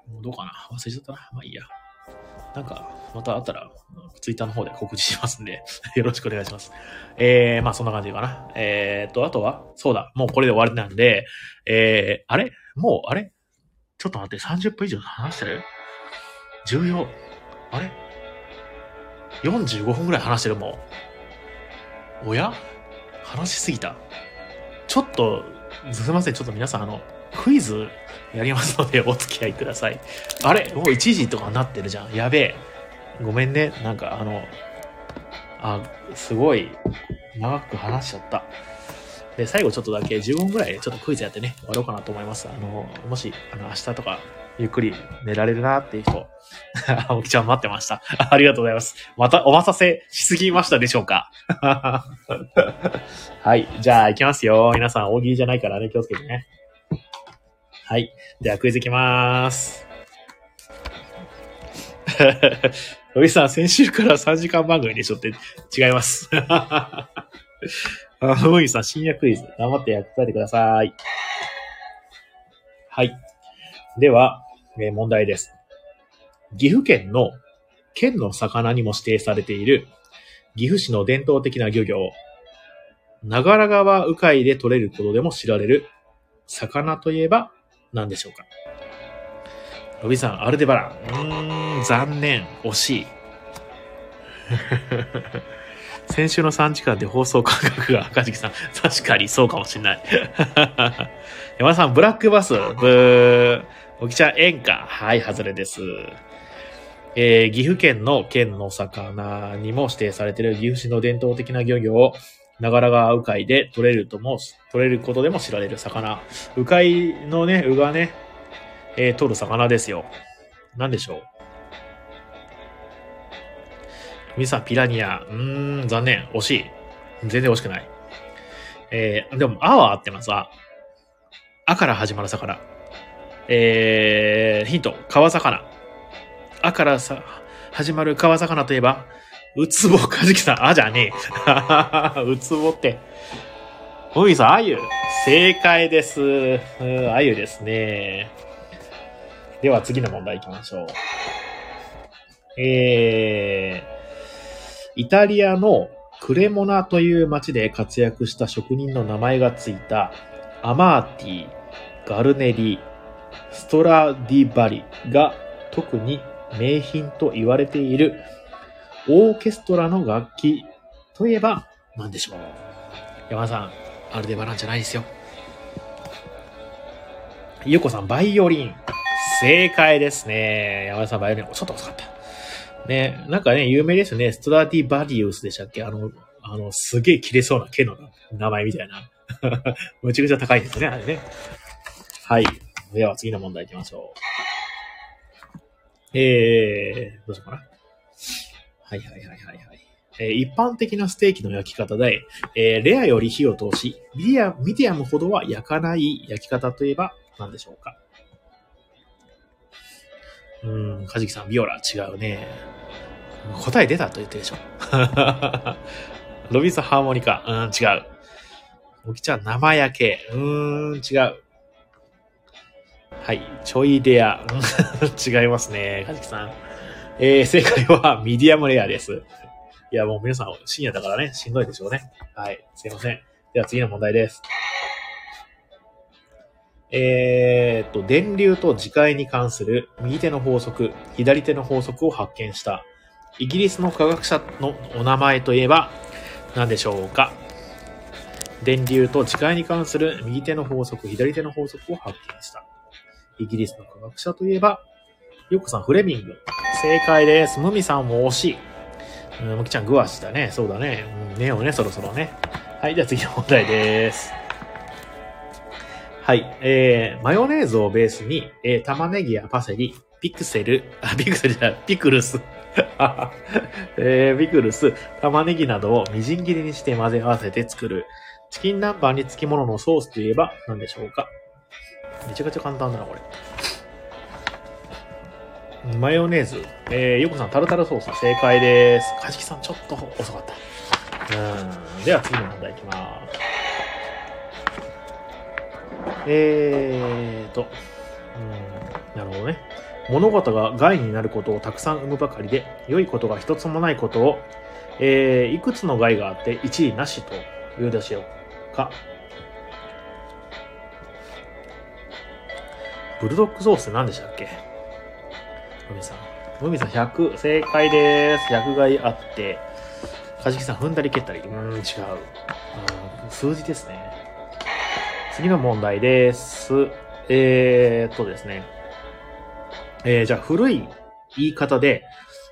もうどうかな忘れちゃったな。まあいいや。なんか、またあったら、ツイッターの方で告知しますんで よろしくお願いします。えー、まあそんな感じかな。えー、っと、あとは、そうだ、もうこれで終わりなんで、えー、あれもう、あれ？ちょっと待って、30分以上話してる？重要。あれ ?45 分くらい話してるもん。おや？話しすぎた。ちょっと、すいません。ちょっと皆さん、あの、クイズやりますのでお付き合いください。あれ？もう1時とかなってるじゃん。やべえ。ごめんね。なんかあの、あ、すごい長く話しちゃった。で、最後ちょっとだけ15分ぐらいちょっとクイズやってね、終わろうかなと思います。あの、もし、あの、明日とかゆっくり寝られるなっていう人、青木ちゃん待ってました。ありがとうございます。またお待たせしすぎましたでしょうか はい。じゃあ行きますよ。皆さん大喜利じゃないからね、気をつけてね。はい。ではクイズいきまーす。ロイさん、先週から3時間番組でしょって違います。あ、ロイさん、深夜クイズ。頑張ってやっていてください。はい。では、えー、問題です。岐阜県の県の魚にも指定されている岐阜市の伝統的な漁業、長良川鵜飼で取れることでも知られる魚といえば何でしょうかロビさん、アルデバラン。うーん、残念。惜しい。先週の3時間で放送感覚が赤敷さん。確かにそうかもしれない。山田さん、ブラックバス。ブー。おきちゃん、演歌。はい、外れです。えー、岐阜県の県の魚にも指定されている岐阜市の伝統的な漁業を、長良川鵜飼で取れるとも、取れることでも知られる魚。鵜飼のね、鵜がね、えー、取る魚ですよ。何でしょう？ミサピラニア。うん、残念。惜しい。全然惜しくない。えー、でも、あは合ってます。あ。あから始まる魚。えー、ヒント。川魚。あからさ、始まる川魚といえば、ウツボカジキさん。あじゃねえ。ウツボって。おみさん、あゆ。正解です。あゆですね。では次の問題行きましょう。えー、イタリアのクレモナという町で活躍した職人の名前がついたアマーティ、ガルネリ、ストラディバリが特に名品と言われているオーケストラの楽器といえば何でしょう山田さん、アルデバランじゃないですよ。ゆうこさん、バイオリン。正解ですね。山田さん、バイオリン。ちょっと遅かった。ね、なんかね、有名ですよね。ストラディバディウスでしたっけ？あの、あの、すげえ切れそうな毛の名前みたいな。むちゃくちゃ高いですね、あれね。はい。では次の問題行きましょう。えー、どうしようかな。はいはいはいはいはい。えー一般的なステーキの焼き方で、えーレアより火を通し、ミディアミディアムほどは焼かない焼き方といえば何でしょうか？うん、カジキさん、ビオラ、違うね。答え出たと言ってるでしょ。ロビンソンハーモニカ、うん、違う。おきちゃん、生焼け、うーん、違う。はい、ちょいレア、違いますね、カジキさん。えー、正解はミディアムレアです。いや、もう皆さん深夜だからね、しんどいでしょうね。はい、すいません。では次の問題です。えーっと、電流と磁界に関する右手の法則、左手の法則を発見したイギリスの科学者のお名前といえば何でしょうか？電流と磁界に関する右手の法則、左手の法則を発見した。イギリスの科学者といえば、ヨコさん、フレミング。正解です。ムミさんも惜しい。うん、ムキちゃん、グワシだね。そうだね。うん、ネオね、そろそろね。はい、じゃあ次の問題です。はい、えー、マヨネーズをベースに、えー、玉ねぎやパセリ、ピクセル、あ、ピクセルじゃない、ピクルス。えー、ピクルス、玉ねぎなどをみじん切りにして混ぜ合わせて作る、チキン南蛮につきもののソースといえば何でしょうか？めちゃくちゃ簡単だな、これ。マヨネーズ。えー、ヨコさん、タルタルソース。正解です。カジキさん、ちょっと遅かった。うん。では、次の問題いきます。えーと、うん、なるほどね。物事が害になることをたくさん生むばかりで、良いことが一つもないことを、えー、いくつの害があって一理なしと言うでしょうか。ブルドッグソースって何でしたっけ？ムミさん。ムミさん100、正解です。100害あって、カジキさん踏んだり蹴ったり。うーん、違う。数字ですね。次の問題です。えー、っとですね。えー、じゃあ古い言い方で、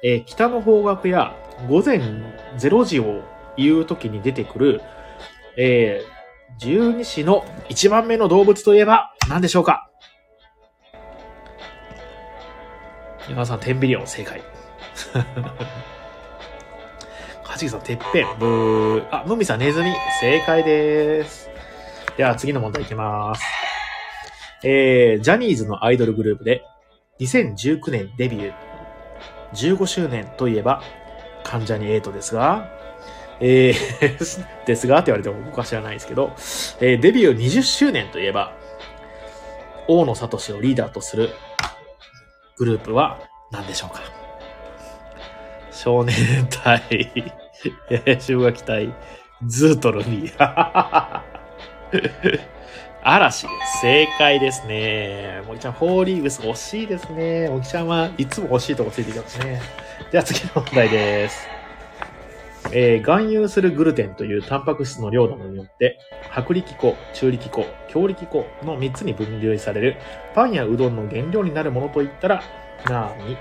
えー北の方角や午前0時を言うときに出てくる、えー、十二支の一番目の動物といえば何でしょうか？山田さん、テンビリオン正解。カジキさん、てっぺん。ブー。あ、ムミさん、ネズミ。正解です。では、次の問題いきます。えー、ジャニーズのアイドルグループで、2019年デビュー。15周年といえば、関ジャニ∞ですが、えー、ですがって言われても僕は知らないですけど、えーデビュー20周年といえば、大野聡をリーダーとするグループは何でしょうか？少年隊、えー、修学隊、ズートルミ。嵐です。正解ですね。もぎちゃん、フォーリーグス惜しいですね。もぎちゃんはいつも惜しいとこついてきますね。では次の問題です。えー、含有するグルテンというタンパク質の量などによって、薄力粉、中力粉、強力粉の3つに分類されるパンやうどんの原料になるものといったら何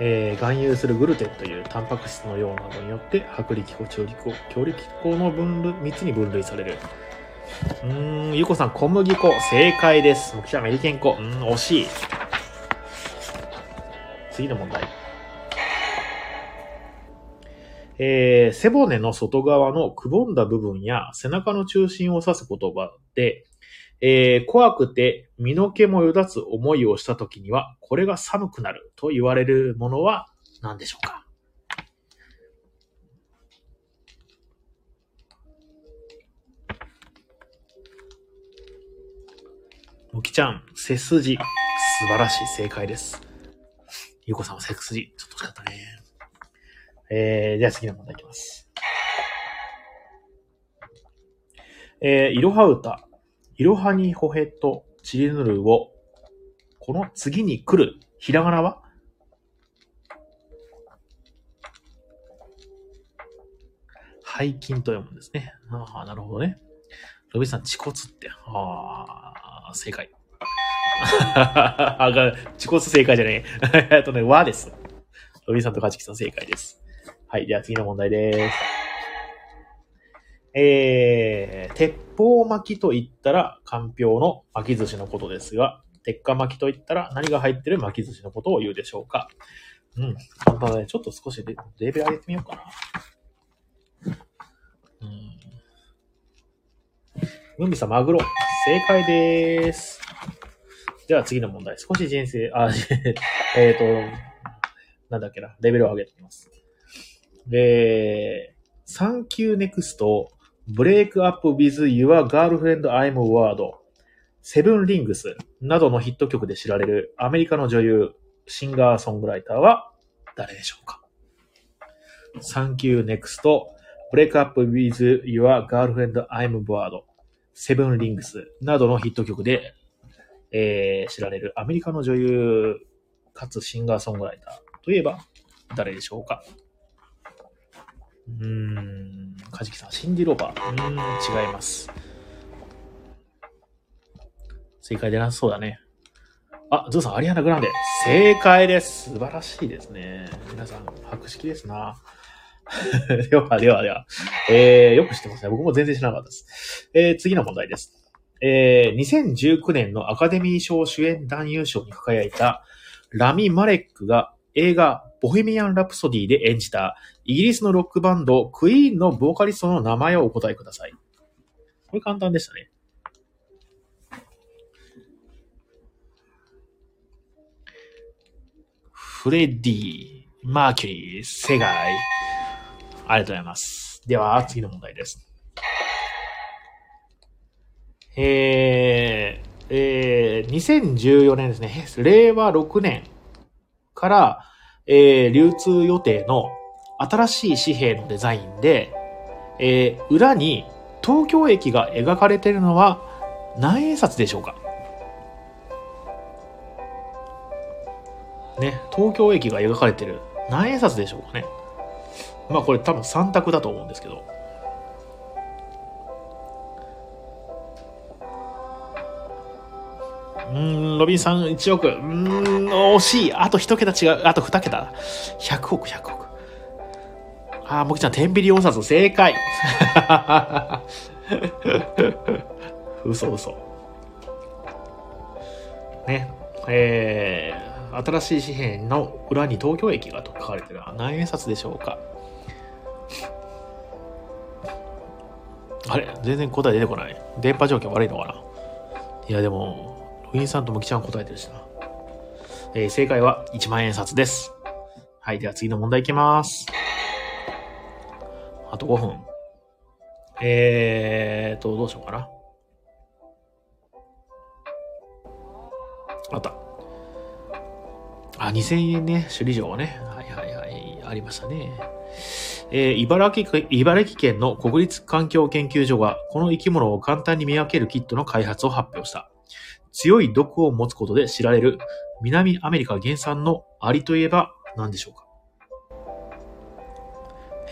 えー、含有するグルテンというタンパク質の量などによって薄力粉、中力粉、強力粉の分類3つに分類される。うーん、ゆこさん、小麦粉、正解です。きたメリケン粉、うん、惜しい。次の問題。えー、背骨の外側のくぼんだ部分や背中の中心を指す言葉で、えー、怖くて身の毛もよだつ思いをしたときには、これが寒くなると言われるものは何でしょうか？もきちゃん、背筋。素晴らしい正解です。ゆうこさんは背筋。ちょっと惜しかったね。えー、じゃあ次の問題いきます。えー、いろは歌。いろはにほへとちりぬるを、この次に来る、ひらがなは？背筋と読むんですね。ああ、なるほどね。ロビンさん、恥骨って。ああ、正解。あが、恥骨正解じゃねえ。えっとね、和です。ロビンさんとカチキさん正解です。はい、じゃあ次の問題です。えー、鉄砲巻きと言ったら、かんぴょうの巻き寿司のことですが、鉄火巻きと言ったら何が入ってる巻き寿司のことを言うでしょうかうん。簡単だね。ちょっと少しレベル上げてみようかな。うん。ムンビさん、マグロ。正解でーす。では次の問題。少し人生、あ、えっと、なんだっけな。レベルを上げてみます。で、サンキューネクスト Break Up with Your Girlfriend I'm Word セブンリングスなどのヒット曲で知られるアメリカの女優、シンガーソングライターは誰でしょうか ?Thank you next Break Up with Your Girlfriend I'm Bored セブンリングスなどのヒット曲で、えー、知られるアメリカの女優かつシンガーソングライターといえば誰でしょうか？うん、カジキさん、シンディ・ローバー。うーん、違います。正解でなさそうだね。あ、ゾウさん、アリアナ・グランデ。正解です。素晴らしいですね。皆さん、博識ですな。では、では、では。えー、よく知ってますね。僕も全然知らなかったです。えー、次の問題です。えー、2019年のアカデミー賞主演男優賞に輝いたラミ・マレックが映画ボヘミアン・ラプソディで演じたイギリスのロックバンドクイーンのボーカリストの名前をお答えください。これ簡単でしたね。フレディ、マーキュリー、世界。ありがとうございます。では、次の問題です。えー、えー、2014年ですね、令和6年から、えー、流通予定の新しい紙幣のデザインで、えー、裏に東京駅が描かれているのは何円札でしょうか？ね、東京駅が描かれてる何円札でしょうかね？まあこれ多分3択だと思うんですけど。うん、ロビンさん1億。うん、惜しい。あと1桁違う。あと2桁。100億、100億。あ、もきちゃん、天秤4冊正解。嘘嘘。ね。えー、新しい紙幣の裏に東京駅がと書かれてる何円札でしょうかあれ？全然答え出てこない。電波状況悪いのかな？いや、でも、ロビンさんともきちゃん答えてるしな。えー、正解は1万円札です。はい、では次の問題いきます。あと5分。えーと、どうしようかな。あった。あ、2000円ね、首里城はね。はいはいはい、ありましたね。えー、茨城茨城県の国立環境研究所がこの生き物を簡単に見分けるキットの開発を発表した。強い毒を持つことで知られる南アメリカ原産のアリといえば何でしょうか？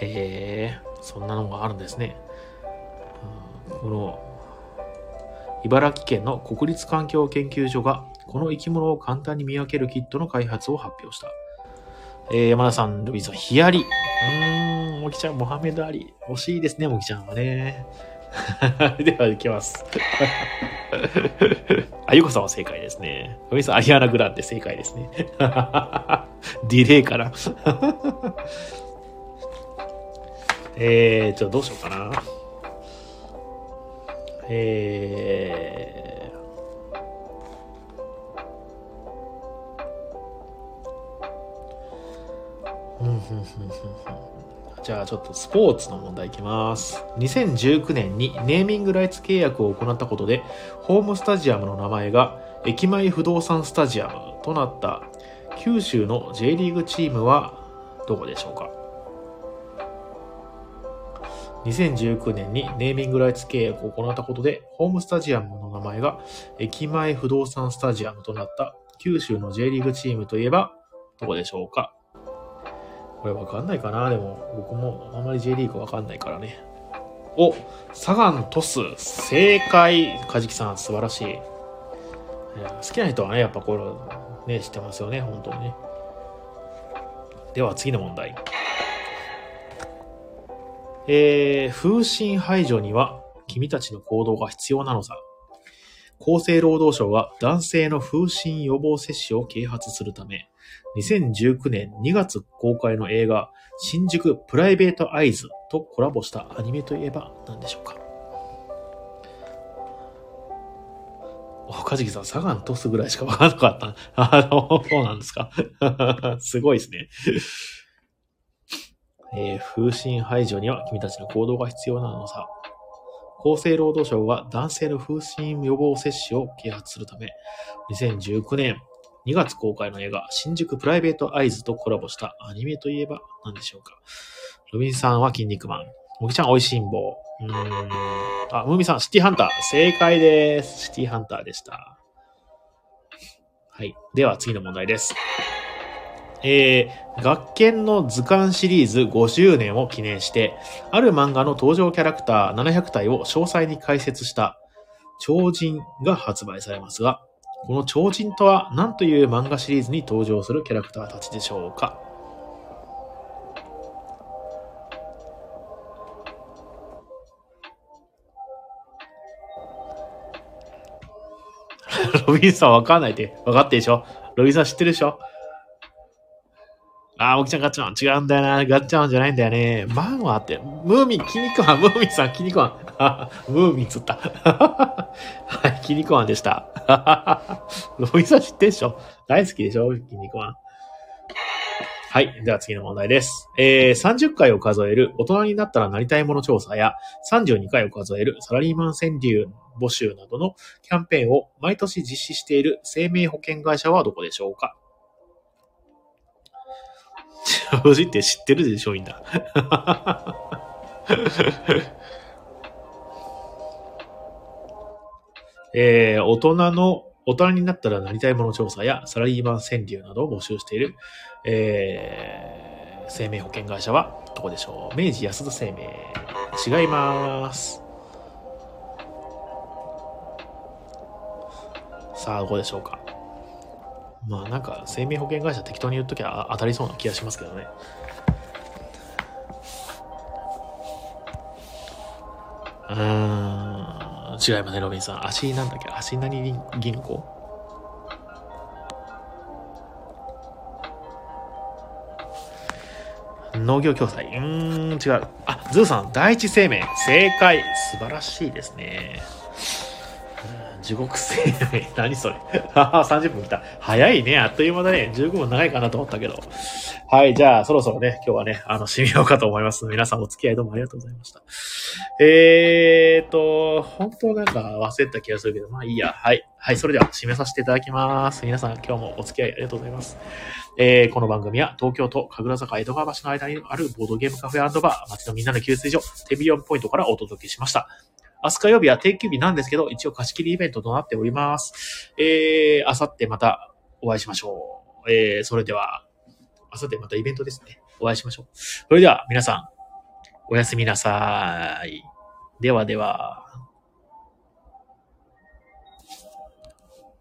へえ、そんなのがあるんですね。この茨城県の国立環境研究所がこの生き物を簡単に見分けるキットの開発を発表した。えー、山田さん、ルビーさん、ヒアリ。うーん、モキちゃん、モハメドアリ。惜しいですね、モキちゃんはね。では、いきます。あゆこさんは正解ですね。ルビーさん、アリアナグランデ正解ですね。ディレイから。えー、ちょっとどうしようかな。えー、じゃあちょっとスポーツの問題いきます。2019年にネーミングライツ契約を行ったことで、ホームスタジアムの名前が駅前不動産スタジアムとなった。九州の J リーグチームはどこでしょうか？2019年にネーミングライツ契約を行ったことで、ホームスタジアムの名前が駅前不動産スタジアムとなった九州の J リーグチームといえば、どこでしょうか？これわかんないかなでも、僕もあまり J リーグわかんないからね。お、サガントス、正解。カジキさん、素晴らしい。好きな人はね、やっぱこれ、ね、知ってますよね、本当にね。では次の問題。えー、風疹排除には君たちの行動が必要なのさ。厚生労働省が男性の風疹予防接種を啓発するため、2019年2月公開の映画、新宿プライベートアイズとコラボしたアニメといえば何でしょうか？お、かじきさん、サガントスぐらいしかわからなかった。あの、そうなんですか。すごいですね。えー、風疹排除には君たちの行動が必要なのさ。厚生労働省は男性の風疹予防接種を啓発するため、2019年2月公開の映画、新宿プライベートアイズとコラボしたアニメといえば何でしょうか？ロビンさんは筋肉マン。もきちゃん、おいしんぼう。うん。あ、ムーミさん、シティハンター。正解です。シティハンターでした。はい。では、次の問題です。えー、学研の図鑑シリーズ50年を記念して、ある漫画の登場キャラクター700体を詳細に解説した超人が発売されますが、この超人とは何という漫画シリーズに登場するキャラクターたちでしょうか？ロビンさんわかんないで。わかってでしょ？ロビンさん知ってるでしょ？ああ、おきちゃんガッチャン。違うんだよな。ガッチャンじゃないんだよね。マンはって。ムーミン、キニコマン、ムーミンさん、キニコマン。ムーミンつった。はい、キニコマンでした。ロイさん知ってんしょ？大好きでしょ？キニコマン。はい。では次の問題です。えー、30回を数える大人になったらなりたいもの調査や、32回を数えるサラリーマン川柳募集などのキャンペーンを毎年実施している生命保険会社はどこでしょうか？正直って知ってるでしょ、みんな。えー、大人の、大人になったらなりたいもの調査やサラリーマン川柳などを募集している、えー、生命保険会社はどこでしょう？明治安田生命。違います。さあ、どこでしょうか？まあなんか生命保険会社適当に言っときゃ当たりそうな気がしますけどね。うーん、違いますね、ロビンさん。足なんだっけ？足何銀行？農業共済。うーん、違う。あ、ズーさん、第一生命。正解。素晴らしいですね。地獄生命。何それ。30分来た。早いね。あっという間だね。15分長いかなと思ったけど。はい。じゃあ、そろそろね、今日はね、あの、締めようかと思います。皆さんお付き合いどうもありがとうございました。えーと、本当なんか忘れた気がするけど、まあいいや。はい。はい。それでは締めさせていただきます。皆さん今日もお付き合いありがとうございます。えー、この番組は東京都神楽坂江戸川橋の間にあるボードゲームカフェバー、街のみんなの給水所、テビオンポイントからお届けしました。明日火曜日は定休日なんですけど、一応貸し切りイベントとなっております。えー、明後日またお会いしましょう。えー、それでは、明後日またイベントですね。お会いしましょう。それでは皆さん、おやすみなさい。ではでは。